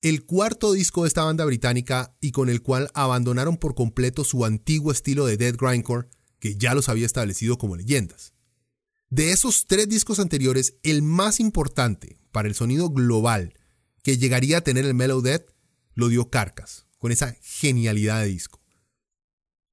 Speaker 2: el cuarto disco de esta banda británica y con el cual abandonaron por completo su antiguo estilo de death grindcore que ya los había establecido como leyendas. De esos tres discos anteriores, el más importante para el sonido global que llegaría a tener el Mellow Death lo dio Carcass, con esa genialidad de disco.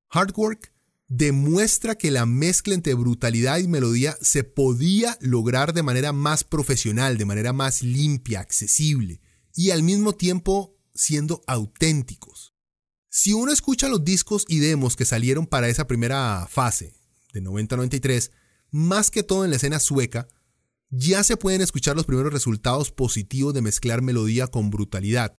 Speaker 2: Hard Work demuestra que la mezcla entre brutalidad y melodía se podía lograr de manera más profesional, de manera más limpia, accesible y al mismo tiempo siendo auténticos. Si uno escucha los discos y demos que salieron para esa primera fase, de 90-93, más que todo en la escena sueca, ya se pueden escuchar los primeros resultados positivos de mezclar melodía con brutalidad,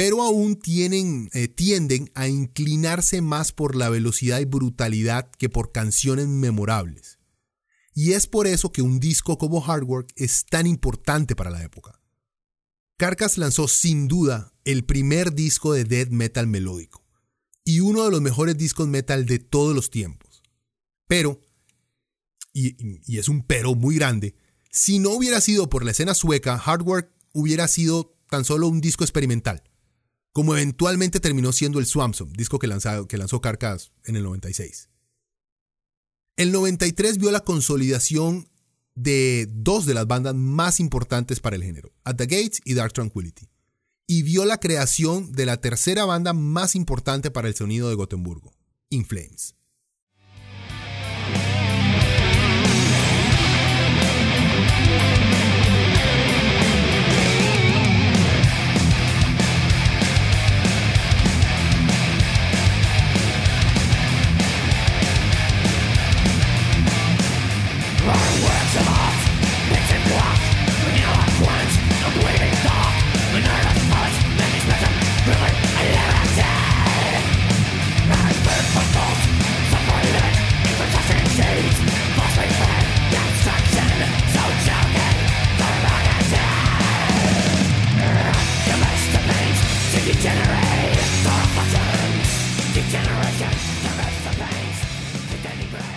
Speaker 2: pero aún eh, tienden a inclinarse más por la velocidad y brutalidad que por canciones memorables. Y es por eso que un disco como Hard Work es tan importante para la época. Carcass lanzó sin duda el primer disco de death metal melódico y uno de los mejores discos metal de todos los tiempos. Pero y, es un pero muy grande, si no hubiera sido por la escena sueca, Hardwork hubiera sido tan solo un disco experimental, como eventualmente terminó siendo el Swampson, disco que, que lanzó Carcass en el 96. El 93 vio la consolidación de dos de las bandas más importantes para el género, At the Gates y Dark Tranquility, y vio la creación de la tercera banda más importante para el sonido de Gotemburgo, In Flames.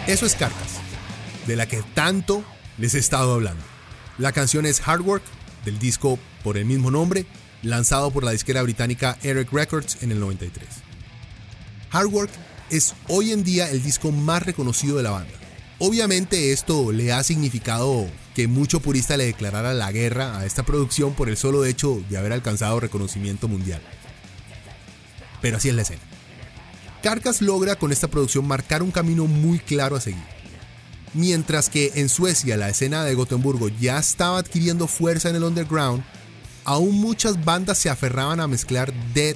Speaker 2: Eso es Carcas, de la que tanto les he estado hablando. La canción es Hard Work, del disco por el mismo nombre, lanzado por la disquera británica Eric Records en el 93. Hard Work es hoy en día el disco más reconocido de la banda. Obviamente esto le ha significado que mucho purista le declarara la guerra a esta producción por el solo hecho de haber alcanzado reconocimiento mundial. Pero así es la escena. Carcass logra con esta producción marcar un camino muy claro a seguir. Mientras que en Suecia la escena de Gotemburgo ya estaba adquiriendo fuerza en el underground, aún muchas bandas se aferraban a mezclar death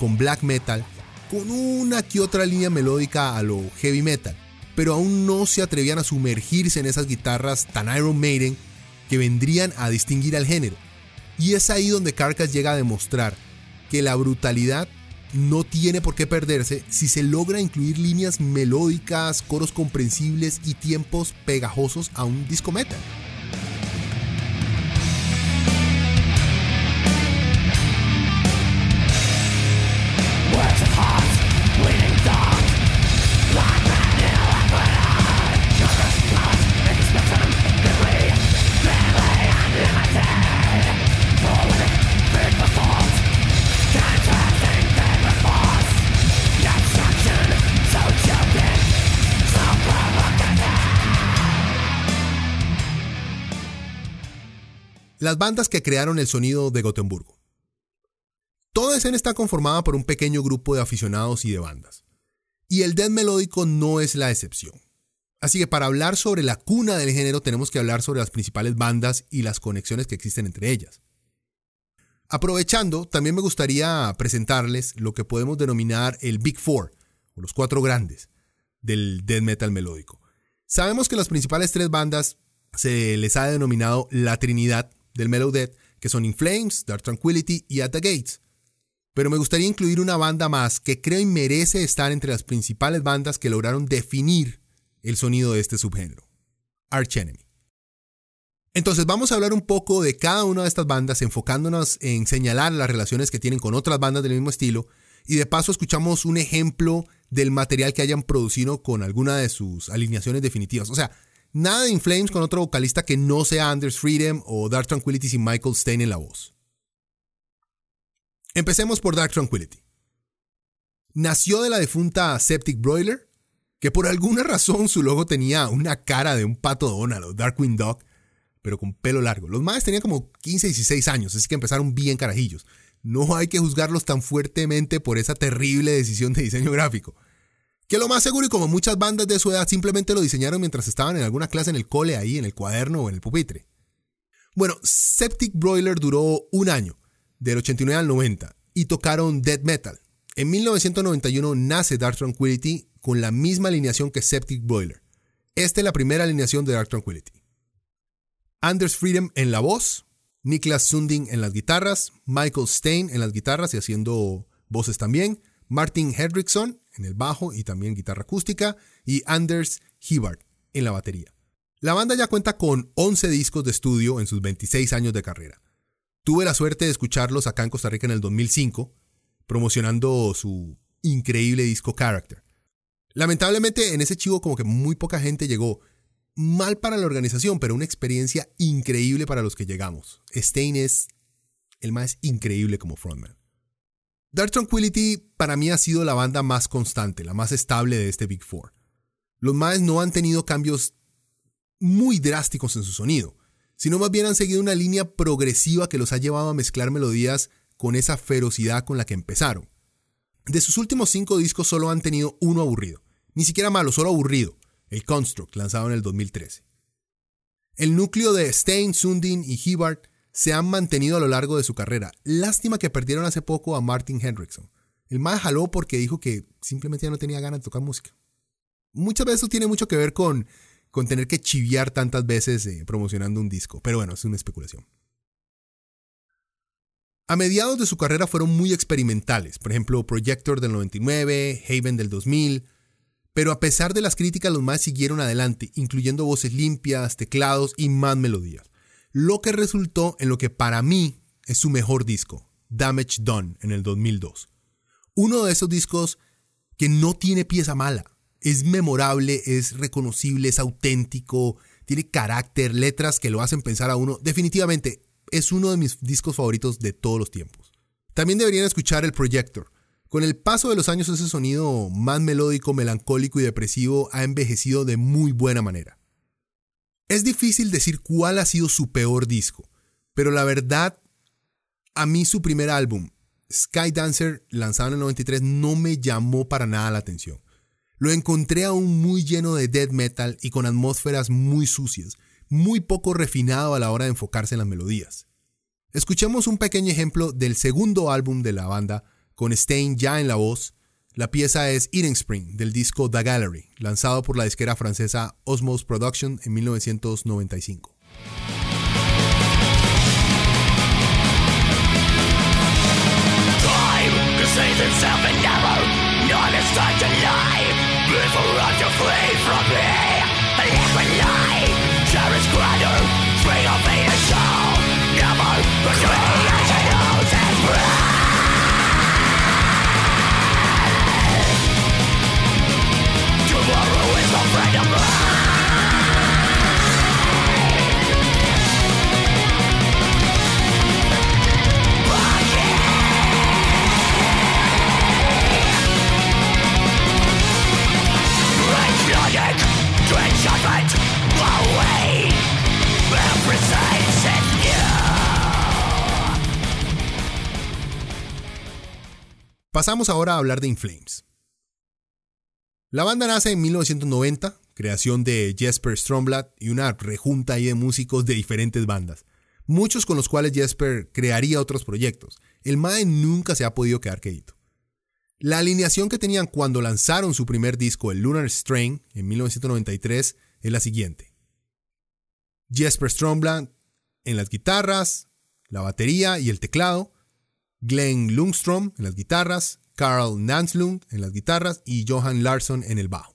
Speaker 2: con black metal, con una que otra línea melódica a lo heavy metal, pero aún no se atrevían a sumergirse en esas guitarras tan Iron Maiden que vendrían a distinguir al género. Y es ahí donde Carcass llega a demostrar que la brutalidad no tiene por qué perderse si se logra incluir líneas melódicas, coros comprensibles y tiempos pegajosos a un disco metal. Las bandas que crearon el sonido de Gotemburgo. Toda escena está conformada por un pequeño grupo de aficionados y de bandas. Y el death melódico no es la excepción. Así que para hablar sobre la cuna del género tenemos que hablar sobre las principales bandas y las conexiones que existen entre ellas. Aprovechando, también me gustaría presentarles lo que podemos denominar el Big Four, o los cuatro grandes, del death metal melódico. Sabemos que las principales tres bandas se les ha denominado la Trinidad del Mellow Death, que son In Flames, Dark Tranquility y At the Gates. Pero me gustaría incluir una banda más que creo y merece estar entre las principales bandas que lograron definir el sonido de este subgénero. Arch Enemy. Entonces vamos a hablar un poco de cada una de estas bandas, enfocándonos en señalar las relaciones que tienen con otras bandas del mismo estilo, y de paso escuchamos un ejemplo del material que hayan producido con alguna de sus alineaciones definitivas. O sea, nada de Inflames con otro vocalista que no sea Anders Freedom o Dark Tranquility sin Michael Stein en la voz. Empecemos por Dark Tranquility. Nació de la defunta Septic Broiler, que por alguna razón su logo tenía una cara de un pato Donald o Darkwing Dog, pero con pelo largo. Los más tenían como 15 y 16 años, así que empezaron bien carajillos. No hay que juzgarlos tan fuertemente por esa terrible decisión de diseño gráfico. Que lo más seguro y como muchas bandas de su edad simplemente lo diseñaron mientras estaban en alguna clase en el cole ahí, en el cuaderno o en el pupitre. Bueno, Septic Broiler duró un año, del 89 al 90, y tocaron death metal. En 1991 nace Dark Tranquility con la misma alineación que Septic Broiler. Esta es la primera alineación de Dark Tranquility. Anders Freedom en la voz, Niklas Sunding en las guitarras, Michael Stein en las guitarras y haciendo voces también, Martin Hedrickson en el bajo y también guitarra acústica y Anders Hibbard en la batería. La banda ya cuenta con 11 discos de estudio en sus 26 años de carrera. Tuve la suerte de escucharlos acá en Costa Rica en el 2005, promocionando su increíble disco Character. Lamentablemente en ese chivo como que muy poca gente llegó, mal para la organización, pero una experiencia increíble para los que llegamos. Stein es el más increíble como frontman. Dark Tranquility para mí ha sido la banda más constante, la más estable de este Big Four. Los más no han tenido cambios muy drásticos en su sonido, sino más bien han seguido una línea progresiva que los ha llevado a mezclar melodías con esa ferocidad con la que empezaron. De sus últimos cinco discos solo han tenido uno aburrido, ni siquiera malo, solo aburrido, el Construct, lanzado en el 2013. El núcleo de Stein, Sundin y Hibbard se han mantenido a lo largo de su carrera. Lástima que perdieron hace poco a Martin Hendrickson. El más jaló porque dijo que simplemente ya no tenía ganas de tocar música. Muchas veces eso tiene mucho que ver con, con tener que chiviar tantas veces eh, promocionando un disco, pero bueno, es una especulación. A mediados de su carrera fueron muy experimentales, por ejemplo Projector del 99, Haven del 2000, pero a pesar de las críticas, los más siguieron adelante, incluyendo voces limpias, teclados y más melodías. Lo que resultó en lo que para mí es su mejor disco, Damage Done, en el 2002. Uno de esos discos que no tiene pieza mala. Es memorable, es reconocible, es auténtico, tiene carácter, letras que lo hacen pensar a uno. Definitivamente, es uno de mis discos favoritos de todos los tiempos. También deberían escuchar el Projector, con el paso de los años ese sonido más melódico, melancólico y depresivo ha envejecido de muy buena manera. Es difícil decir cuál ha sido su peor disco, pero la verdad, a mí su primer álbum, Sky Dancer, lanzado en el 93, no me llamó para nada la atención. Lo encontré aún muy lleno de death metal y con atmósferas muy sucias, muy poco refinado a la hora de enfocarse en las melodías. Escuchemos un pequeño ejemplo del segundo álbum de la banda, con Stein ya en la voz. La pieza es Eating Spring del disco The Gallery, lanzado por la disquera francesa Osmos Production en 1995. Pasamos ahora a hablar de Inflames. La banda nace en 1990, creación de Jesper Stromblad y una rejunta de músicos de diferentes bandas, muchos con los cuales Jesper crearía otros proyectos. El MAE nunca se ha podido quedar quedito. La alineación que tenían cuando lanzaron su primer disco, el Lunar Strain, en 1993, es la siguiente. Jesper Stromblad en las guitarras, la batería y el teclado, Glenn Lundstrom en las guitarras, Carl Nanslund en las guitarras y Johan Larsson en el bajo.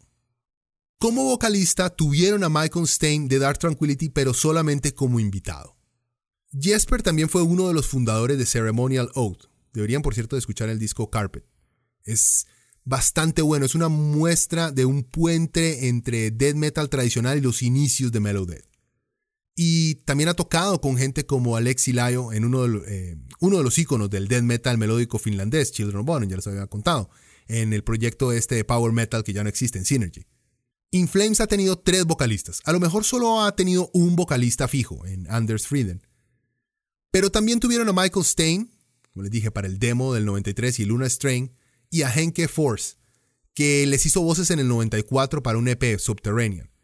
Speaker 2: Como vocalista tuvieron a Michael Stein de Dark Tranquility, pero solamente como invitado. Jesper también fue uno de los fundadores de Ceremonial Oath. Deberían, por cierto, escuchar el disco Carpet. Es bastante bueno, es una muestra de un puente entre death metal tradicional y los inicios de Mellow Death. Y también ha tocado con gente como Alexi Layo en uno de, eh, los iconos del death metal melódico finlandés, Children of Bodom, ya les había contado, en el proyecto este de Power Metal que ya no existe en Synergy. In Flames ha tenido tres vocalistas, a lo mejor solo ha tenido un vocalista fijo en Anders Frieden. Pero también tuvieron a Michael Stein, como les dije, para el demo del 93 y Luna Strain, y a Henke Force, que les hizo voces en el 94 para un EP Subterranean.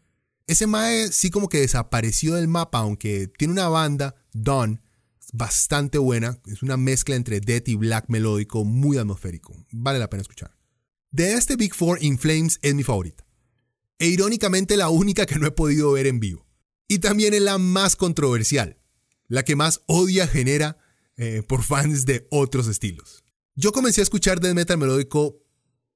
Speaker 2: Ese Mae sí como que desapareció del mapa, aunque tiene una banda, Dawn, bastante buena. Es una mezcla entre death y black melódico, muy atmosférico. Vale la pena escuchar. De este Big Four, In Flames es mi favorita. E irónicamente la única que no he podido ver en vivo. Y también es la más controversial, la que más odia genera eh, por fans de otros estilos. Yo comencé a escuchar death metal melódico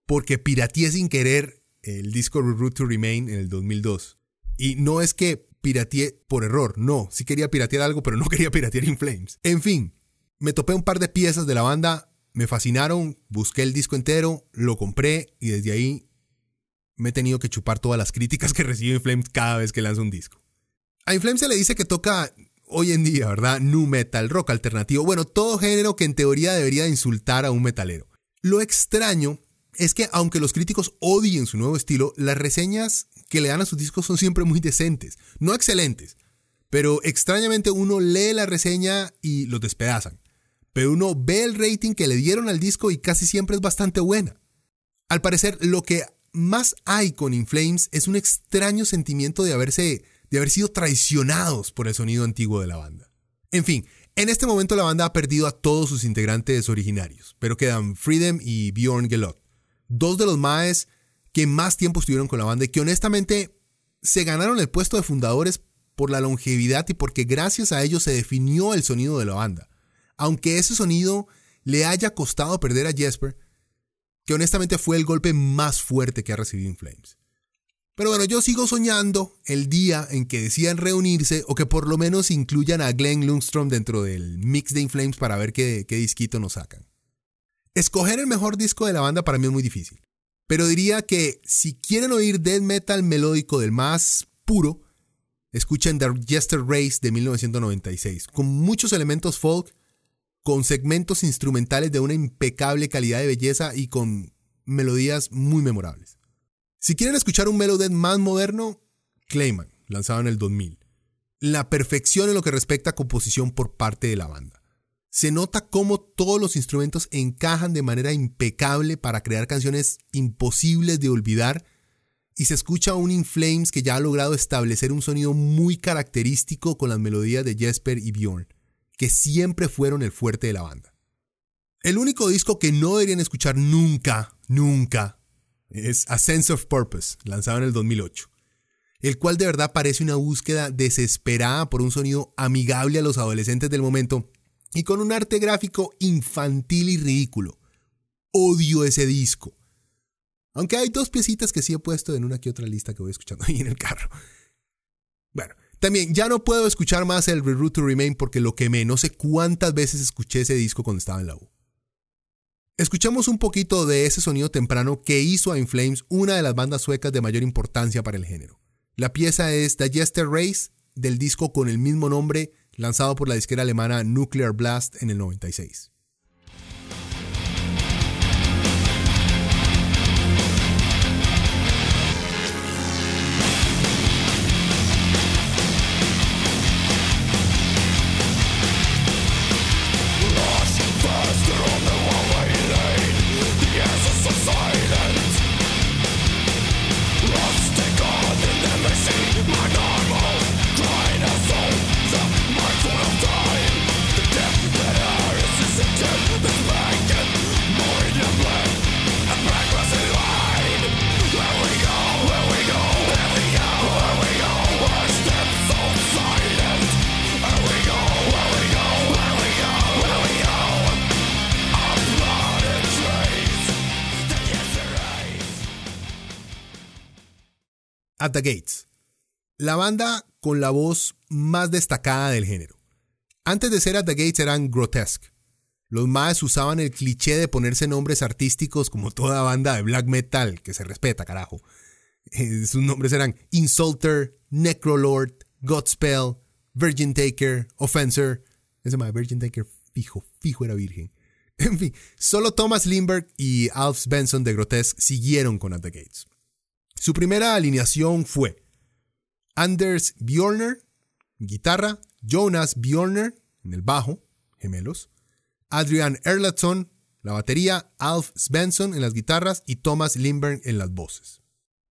Speaker 2: porque pirateé sin querer el disco Root to Remain en el 2002. Y no es que pirateé por error, no, sí quería piratear algo, pero no quería piratear In Flames. En fin, me topé un par de piezas de la banda, me fascinaron, busqué el disco entero, lo compré y desde ahí me he tenido que chupar todas las críticas que recibe In Flames cada vez que lanza un disco. A In Flames se le dice que toca hoy en día, ¿verdad? Nu metal, rock alternativo, bueno, todo género que en teoría debería insultar a un metalero. Lo extraño es que aunque los críticos odien su nuevo estilo, las reseñas que le dan a sus discos son siempre muy decentes, no excelentes, pero extrañamente uno lee la reseña y los despedazan. Pero uno ve el rating que le dieron al disco y casi siempre es bastante buena. Al parecer, lo que más hay con Inflames es un extraño sentimiento de haberse de haber sido traicionados por el sonido antiguo de la banda. En fin, en este momento la banda ha perdido a todos sus integrantes originarios, pero quedan Freedom y Bjorn Gelot dos de los maes que más tiempo estuvieron con la banda y que honestamente se ganaron el puesto de fundadores por la longevidad y porque gracias a ellos se definió el sonido de la banda. Aunque ese sonido le haya costado perder a Jesper, que honestamente fue el golpe más fuerte que ha recibido In Flames. Pero bueno, yo sigo soñando el día en que decidan reunirse o que por lo menos incluyan a Glenn Lundstrom dentro del mix de In Flames para ver qué, qué disquito nos sacan. Escoger el mejor disco de la banda para mí es muy difícil. Pero diría que si quieren oír death metal melódico del más puro, escuchen The Jester Race de 1996, con muchos elementos folk, con segmentos instrumentales de una impecable calidad de belleza y con melodías muy memorables. Si quieren escuchar un melodía más moderno, Clayman, lanzado en el 2000. La perfección en lo que respecta a composición por parte de la banda se nota cómo todos los instrumentos encajan de manera impecable para crear canciones imposibles de olvidar y se escucha un In Flames que ya ha logrado establecer un sonido muy característico con las melodías de Jesper y Bjorn, que siempre fueron el fuerte de la banda. El único disco que no deberían escuchar nunca, nunca, es A Sense of Purpose, lanzado en el 2008, el cual de verdad parece una búsqueda desesperada por un sonido amigable a los adolescentes del momento y con un arte gráfico infantil y ridículo. Odio ese disco. Aunque hay dos piecitas que sí he puesto en una que otra lista que voy escuchando ahí en el carro. Bueno, también ya no puedo escuchar más el Reroute to Remain porque lo quemé. No sé cuántas veces escuché ese disco cuando estaba en la U. Escuchamos un poquito de ese sonido temprano que hizo a Inflames una de las bandas suecas de mayor importancia para el género. La pieza es The Jester Race del disco con el mismo nombre lanzado por la disquera alemana Nuclear Blast en el 96. At the Gates, la banda con la voz más destacada del género. Antes de ser At the Gates eran Grotesque. Los más usaban el cliché de ponerse nombres artísticos como toda banda de black metal que se respeta, carajo. Eh, sus nombres eran Insulter, Necrolord, Godspell, Virgin Taker, Offenser. Ese más Virgin Taker fijo, fijo era virgen. En fin, solo Thomas Lindbergh y Alf Benson de Grotesque siguieron con At the Gates. Su primera alineación fue Anders Bjorner, guitarra, Jonas Bjorner en el bajo, gemelos, Adrian Erlatsson, la batería, Alf Svensson en las guitarras y Thomas Lindbergh en las voces.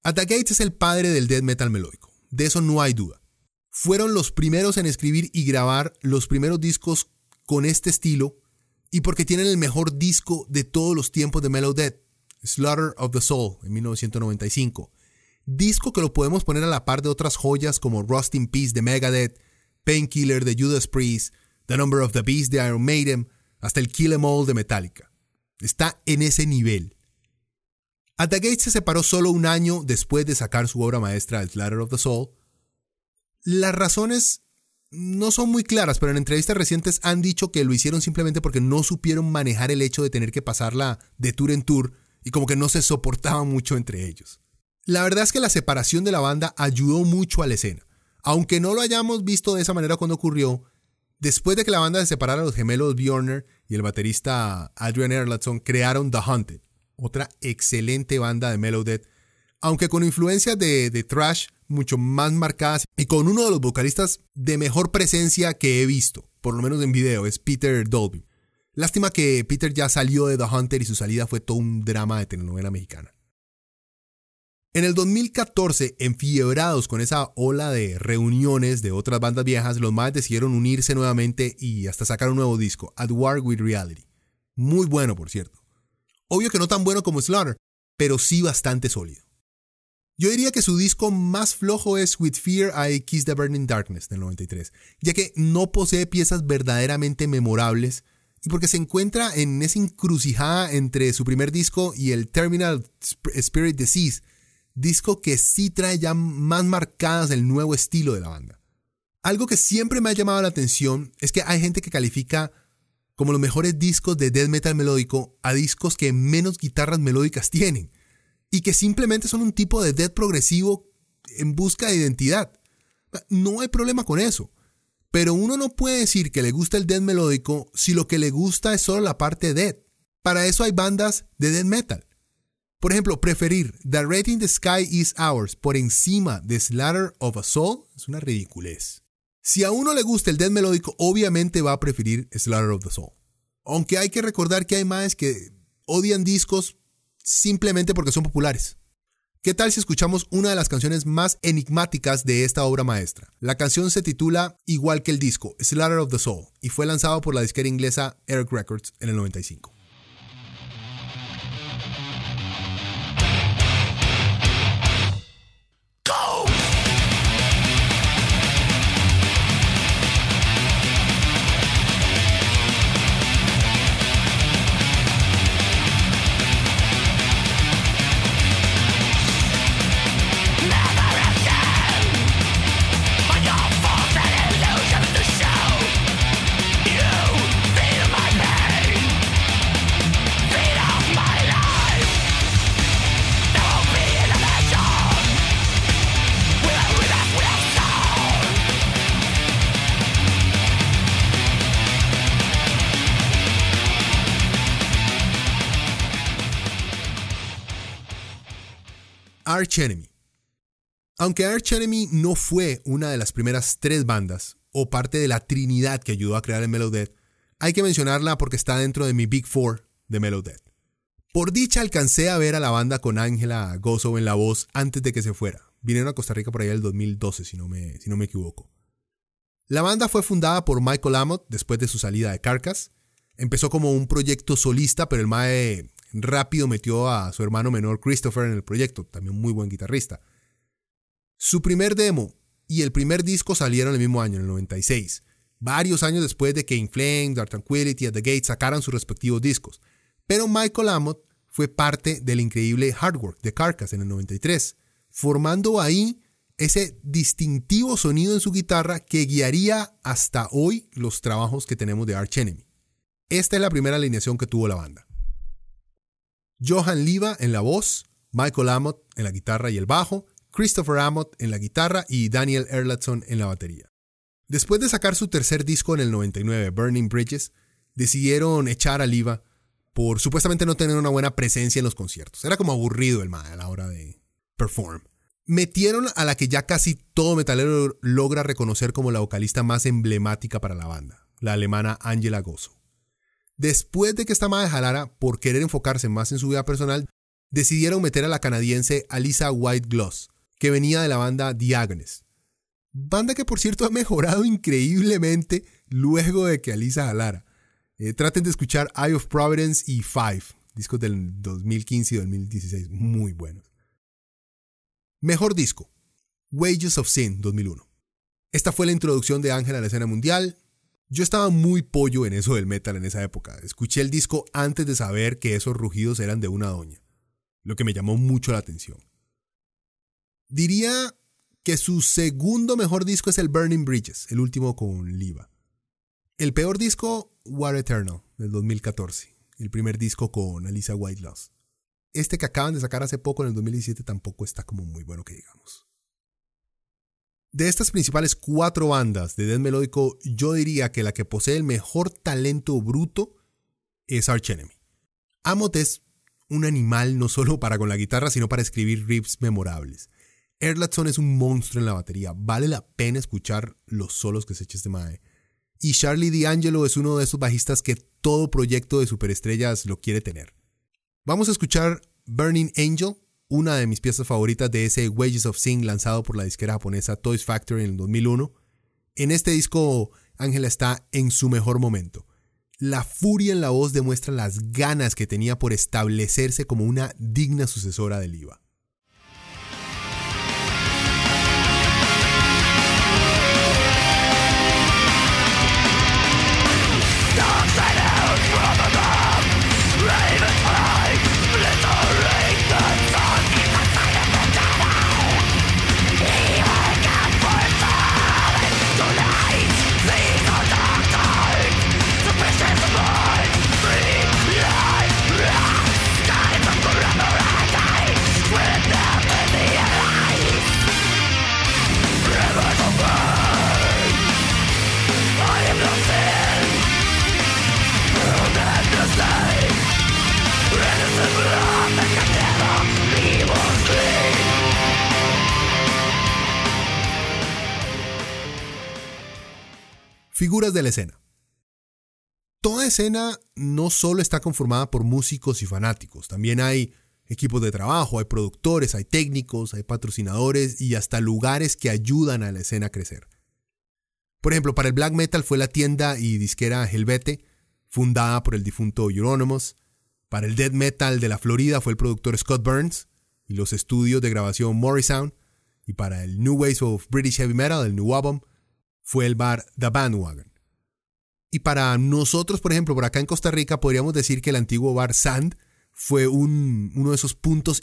Speaker 2: At the Gates es el padre del death metal melódico, de eso no hay duda. Fueron los primeros en escribir y grabar los primeros discos con este estilo y porque tienen el mejor disco de todos los tiempos de Mellow Death, Slaughter of the Soul, en 1995. Disco que lo podemos poner a la par de otras joyas como Rust in Peace de Megadeth, Painkiller de Judas Priest, The Number of the Beast de Iron Maiden, hasta el Kill Em All de Metallica. Está en ese nivel. At the Gates se separó solo un año después de sacar su obra maestra, El Slaughter of the Soul. Las razones no son muy claras, pero en entrevistas recientes han dicho que lo hicieron simplemente porque no supieron manejar el hecho de tener que pasarla de tour en tour y como que no se soportaba mucho entre ellos. La verdad es que la separación de la banda ayudó mucho a la escena. Aunque no lo hayamos visto de esa manera cuando ocurrió, después de que la banda se separara, los gemelos Bjorner y el baterista Adrian Erlandson crearon The Haunted, otra excelente banda de Death, aunque con influencias de, de thrash mucho más marcadas y con uno de los vocalistas de mejor presencia que he visto, por lo menos en video, es Peter Dolby. Lástima que Peter ya salió de The Hunter y su salida fue todo un drama de telenovela mexicana. En el 2014, enfiebrados con esa ola de reuniones de otras bandas viejas, los más decidieron unirse nuevamente y hasta sacar un nuevo disco, At War with Reality. Muy bueno, por cierto. Obvio que no tan bueno como Slaughter, pero sí bastante sólido. Yo diría que su disco más flojo es With Fear I Kiss the Burning Darkness del 93, ya que no posee piezas verdaderamente memorables y porque se encuentra en esa encrucijada entre su primer disco y el Terminal Spirit Disease, disco que sí trae ya más marcadas el nuevo estilo de la banda. Algo que siempre me ha llamado la atención es que hay gente que califica como los mejores discos de death metal melódico a discos que menos guitarras melódicas tienen y que simplemente son un tipo de death progresivo en busca de identidad. No hay problema con eso. Pero uno no puede decir que le gusta el death melódico si lo que le gusta es solo la parte death. Para eso hay bandas de death metal. Por ejemplo, preferir The Rating the Sky Is Ours por encima de Slaughter of a Soul es una ridiculez. Si a uno le gusta el death melódico, obviamente va a preferir Slaughter of the Soul. Aunque hay que recordar que hay más que odian discos simplemente porque son populares. ¿Qué tal si escuchamos una de las canciones más enigmáticas de esta obra maestra? La canción se titula igual que el disco, Slaughter of the Soul, y fue lanzado por la disquera inglesa Eric Records en el 95. Arch Enemy. Aunque Arch Enemy no fue una de las primeras tres bandas, o parte de la trinidad que ayudó a crear el Melodeath, hay que mencionarla porque está dentro de mi Big Four de Melodeath. Por dicha alcancé a ver a la banda con Ángela Gozo en la voz antes de que se fuera. Vinieron a Costa Rica por allá el 2012, si no me, si no me equivoco. La banda fue fundada por Michael Amott después de su salida de Carcass. Empezó como un proyecto solista, pero el Mae rápido metió a su hermano menor Christopher en el proyecto, también muy buen guitarrista. Su primer demo y el primer disco salieron el mismo año, en el 96, varios años después de que In Flames, Dark Tranquility y The Gate sacaran sus respectivos discos. Pero Michael Amott fue parte del increíble Hard Work de Carcass en el 93, formando ahí ese distintivo sonido en su guitarra que guiaría hasta hoy los trabajos que tenemos de Arch Enemy. Esta es la primera alineación que tuvo la banda. Johan Liva en la voz, Michael Amott en la guitarra y el bajo, Christopher Amott en la guitarra y Daniel Erlandson en la batería. Después de sacar su tercer disco en el 99, Burning Bridges, decidieron echar a Liva por supuestamente no tener una buena presencia en los conciertos. Era como aburrido el man a la hora de perform. Metieron a la que ya casi todo metalero logra reconocer como la vocalista más emblemática para la banda, la alemana Angela Gozo. Después de que esta madre jalara por querer enfocarse más en su vida personal, decidieron meter a la canadiense Alisa White Gloss, que venía de la banda Diagones. Banda que por cierto ha mejorado increíblemente luego de que Alisa jalara. Eh, traten de escuchar Eye of Providence y Five, discos del 2015 y 2016, muy buenos. Mejor disco, Wages of Sin 2001. Esta fue la introducción de Ángel a la escena mundial. Yo estaba muy pollo en eso del metal en esa época. Escuché el disco antes de saber que esos rugidos eran de una doña, lo que me llamó mucho la atención. Diría que su segundo mejor disco es el Burning Bridges, el último con Liva. El peor disco, War Eternal, del 2014. El primer disco con Alisa White Loss. Este que acaban de sacar hace poco, en el 2017, tampoco está como muy bueno que digamos. De estas principales cuatro bandas de death melódico, yo diría que la que posee el mejor talento bruto es Arch Enemy. Amot es un animal no solo para con la guitarra, sino para escribir riffs memorables. Erlatson es un monstruo en la batería. Vale la pena escuchar los solos que se echa este mae. Y Charlie D'Angelo es uno de esos bajistas que todo proyecto de superestrellas lo quiere tener. Vamos a escuchar Burning Angel, una de mis piezas favoritas de ese Wages of Sing lanzado por la disquera japonesa Toys Factory en el 2001. En este disco, Ángela está en su mejor momento. La furia en la voz demuestra las ganas que tenía por establecerse como una digna sucesora del IVA. La escena. Toda escena no solo está conformada por músicos y fanáticos, también hay equipos de trabajo, hay productores, hay técnicos, hay patrocinadores y hasta lugares que ayudan a la escena a crecer. Por ejemplo, para el black metal fue la tienda y disquera Helvete, fundada por el difunto Euronymous. Para el death metal de la Florida fue el productor Scott Burns y los estudios de grabación Morrisound. Y para el New Ways of British Heavy Metal, el New Album, fue el bar The Bandwagon. Y para nosotros, por ejemplo, por acá en Costa Rica, podríamos decir que el antiguo bar Sand fue uno de esos puntos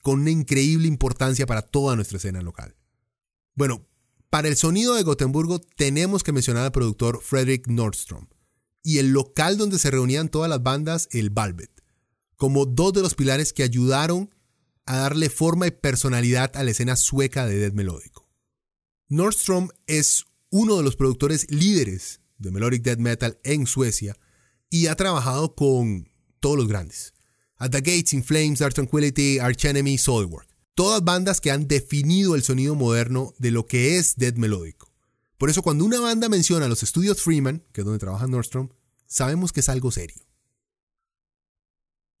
Speaker 2: con una increíble importancia para toda nuestra escena local. Bueno, para el sonido de Gotemburgo tenemos que mencionar al productor Frederick Nordstrom y el local donde se reunían todas las bandas, el Valvet, como dos de los pilares que ayudaron a darle forma y personalidad a la escena sueca de death melódico. Nordstrom es uno de los productores líderes de Melodic Death Metal en Suecia y ha trabajado con todos los grandes. At the Gates, In Flames, Dark Tranquility, Arch Enemy, Soilwork. Todas bandas que han definido el sonido moderno de lo que es death melódico. Por eso cuando una banda menciona los estudios Freeman, que es donde trabaja Nordstrom, sabemos que es algo serio.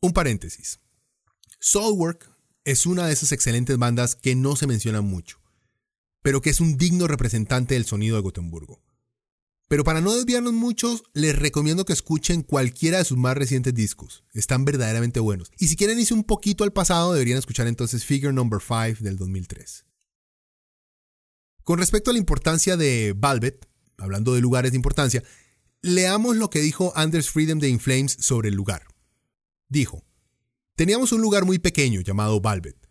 Speaker 2: Un paréntesis. Soulwork es una de esas excelentes bandas que no se mencionan mucho pero que es un digno representante del sonido de Gotemburgo. Pero para no desviarnos mucho, les recomiendo que escuchen cualquiera de sus más recientes discos. Están verdaderamente buenos. Y si quieren irse un poquito al pasado, deberían escuchar entonces Figure Number 5 del 2003. Con respecto a la importancia de Valvet, hablando de lugares de importancia, leamos lo que dijo Anders Freedom de Inflames sobre el lugar. Dijo, teníamos un lugar muy pequeño llamado Valvet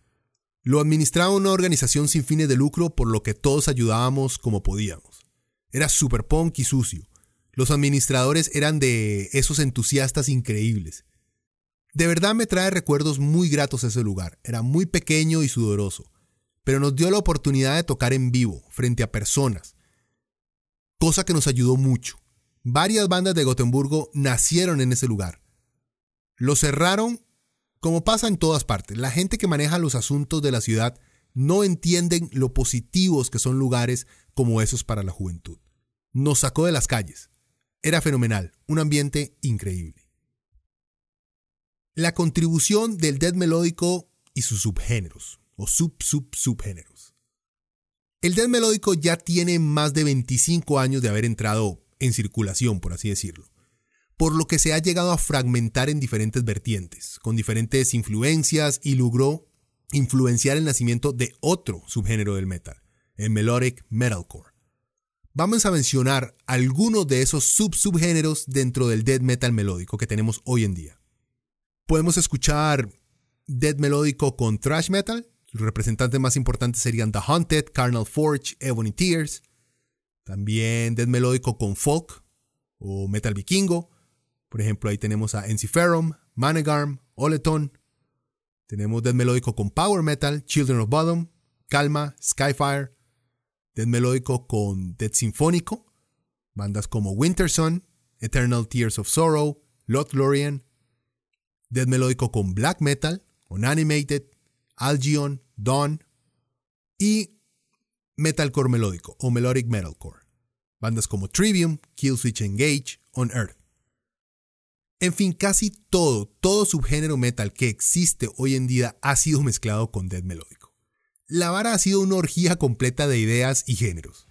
Speaker 2: Lo administraba una organización sin fines de lucro por lo que todos ayudábamos como podíamos. Era super punk y sucio. Los administradores eran de esos entusiastas increíbles. De verdad me trae recuerdos muy gratos ese lugar. Era muy pequeño y sudoroso, pero nos dio la oportunidad de tocar en vivo, frente a personas, cosa que nos ayudó mucho. Varias bandas de Gotemburgo nacieron en ese lugar. Lo cerraron como pasa en todas partes. La gente que maneja los asuntos de la ciudad no entienden lo positivos que son lugares como esos para la juventud. Nos sacó de las calles. Era fenomenal, un ambiente increíble. La contribución del death melódico y sus subgéneros, o sub-sub-subgéneros. El death melódico ya tiene más de 25 años de haber entrado en circulación, por así decirlo, por lo que se ha llegado a fragmentar en diferentes vertientes, con diferentes influencias y logró influenciar el nacimiento de otro subgénero del metal, el melodic metalcore. Vamos a mencionar algunos de esos sub-subgéneros dentro del death metal melódico que tenemos hoy en día. Podemos escuchar death melódico con thrash metal. Los representantes más importantes serían The Haunted, Carnal Forge, Ebony Tears. También death melódico con folk o metal vikingo. Por ejemplo, ahí tenemos a Ensiferum, Manegarm, Oleton. Tenemos death melódico con power metal, Children of Bottom, Calma, Skyfire, death melódico con death sinfónico, bandas como Winterson, Eternal Tears of Sorrow, Lothlorien, death melódico con black metal, Unanimated, Algion, Dawn y metalcore melódico o melodic metalcore, bandas como Trivium, Killswitch Engage, On Earth. En fin, casi todo, todo subgénero metal que existe hoy en día ha sido mezclado con death melódico. La vara ha sido una orgía completa de ideas y géneros.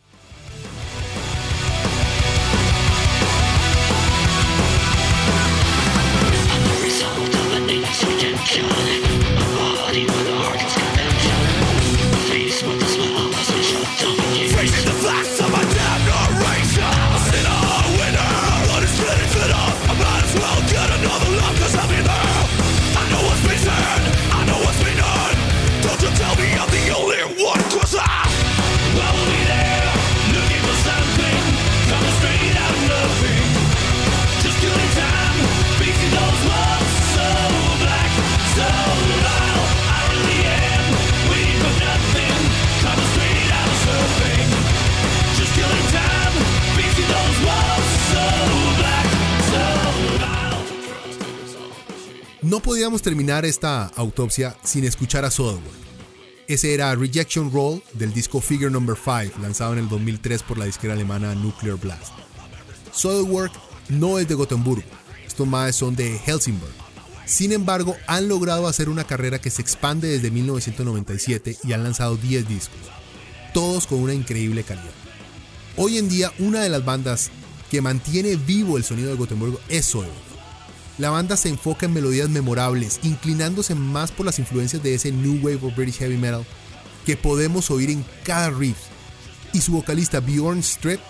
Speaker 2: Podíamos terminar esta autopsia sin escuchar a Soderwork. Ese era Rejection Roll del disco Figure No. 5, lanzado en el 2003 por la disquera alemana Nuclear Blast. Soderwork no es de Gotemburgo, estos más son de Helsingborg. Sin embargo, han logrado hacer una carrera que se expande desde 1997 y han lanzado 10 discos, todos con una increíble calidad. Hoy en día, una de las bandas que mantiene vivo el sonido de Gotemburgo es Soderwork la banda se enfoca en melodías memorables, inclinándose más por las influencias de ese New Wave of British Heavy Metal que podemos oír en cada riff. Y su vocalista Bjorn Strip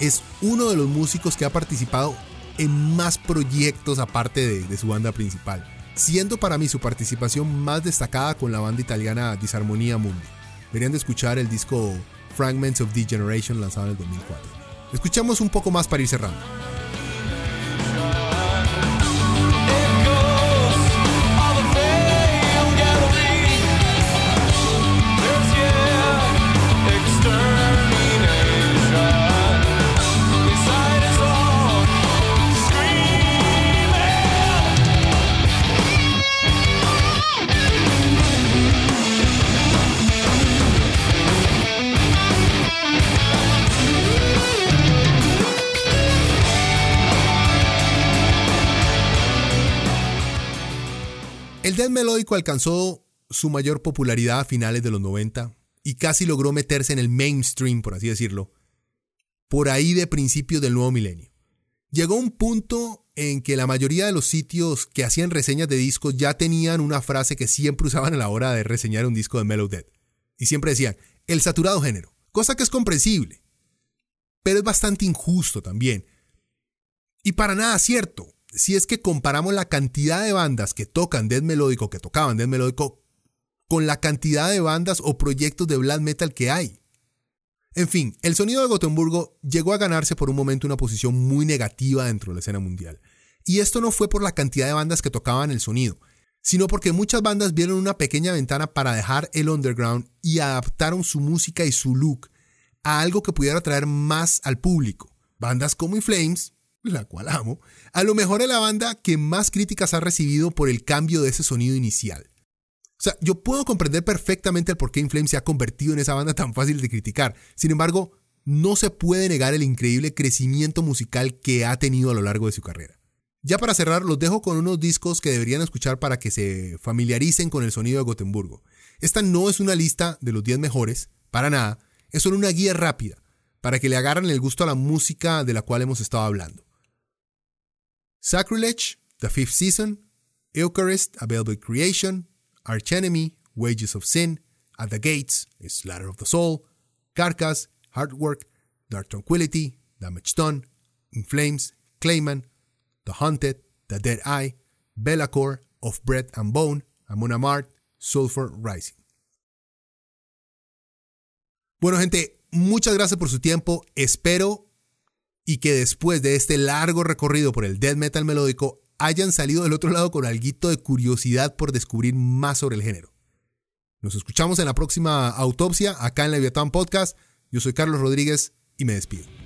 Speaker 2: es uno de los músicos que ha participado en más proyectos aparte de, su banda principal, siendo para mí su participación más destacada con la banda italiana Disarmonía Mundi. Deberían de escuchar el disco Fragments of Degeneration lanzado en el 2004. Escuchamos un poco más para ir cerrando. El melódico alcanzó su mayor popularidad a finales de los 90 y casi logró meterse en el mainstream, por así decirlo, por ahí de principios del nuevo milenio. Llegó un punto en que la mayoría de los sitios que hacían reseñas de discos ya tenían una frase que siempre usaban a la hora de reseñar un disco de Mellow Dead. Y siempre decían, el saturado género, cosa que es comprensible, pero es bastante injusto también. Y para nada cierto si es que comparamos la cantidad de bandas que tocan death melódico, que tocaban death melódico, con la cantidad de bandas o proyectos de black metal que hay. En fin, el sonido de Gotemburgo llegó a ganarse por un momento una posición muy negativa dentro de la escena mundial. Y esto no fue por la cantidad de bandas que tocaban el sonido, sino porque muchas bandas vieron una pequeña ventana para dejar el underground y adaptaron su música y su look a algo que pudiera atraer más al público. Bandas como Inflames, la cual amo, a lo mejor es la banda que más críticas ha recibido por el cambio de ese sonido inicial. O sea, yo puedo comprender perfectamente el por qué Inflames se ha convertido en esa banda tan fácil de criticar. Sin embargo, no se puede negar el increíble crecimiento musical que ha tenido a lo largo de su carrera. Ya para cerrar, los dejo con unos discos que deberían escuchar para que se familiaricen con el sonido de Gotemburgo. Esta no es una lista de los 10 mejores, para nada, es solo una guía rápida, para que le agarren el gusto a la música de la cual hemos estado hablando. Sacrilege, The Fifth Season, Eucharist, A Velvet Creation, Archenemy, Wages of Sin, At the Gates, Slaughter of the Soul, Carcass, Hard Work, Dark Tranquility, Damage Done, In Flames, Clayman, The Haunted, The Dead Eye, Bellacore, Of Bread and Bone, Amon Mart, Sulfur Rising. Bueno, gente, muchas gracias por su tiempo. Espero y que después de este largo recorrido por el death metal melódico hayan salido del otro lado con algo de curiosidad por descubrir más sobre el género. Nos escuchamos en la próxima autopsia acá en Leviatán Podcast. Yo soy Carlos Rodríguez y me despido.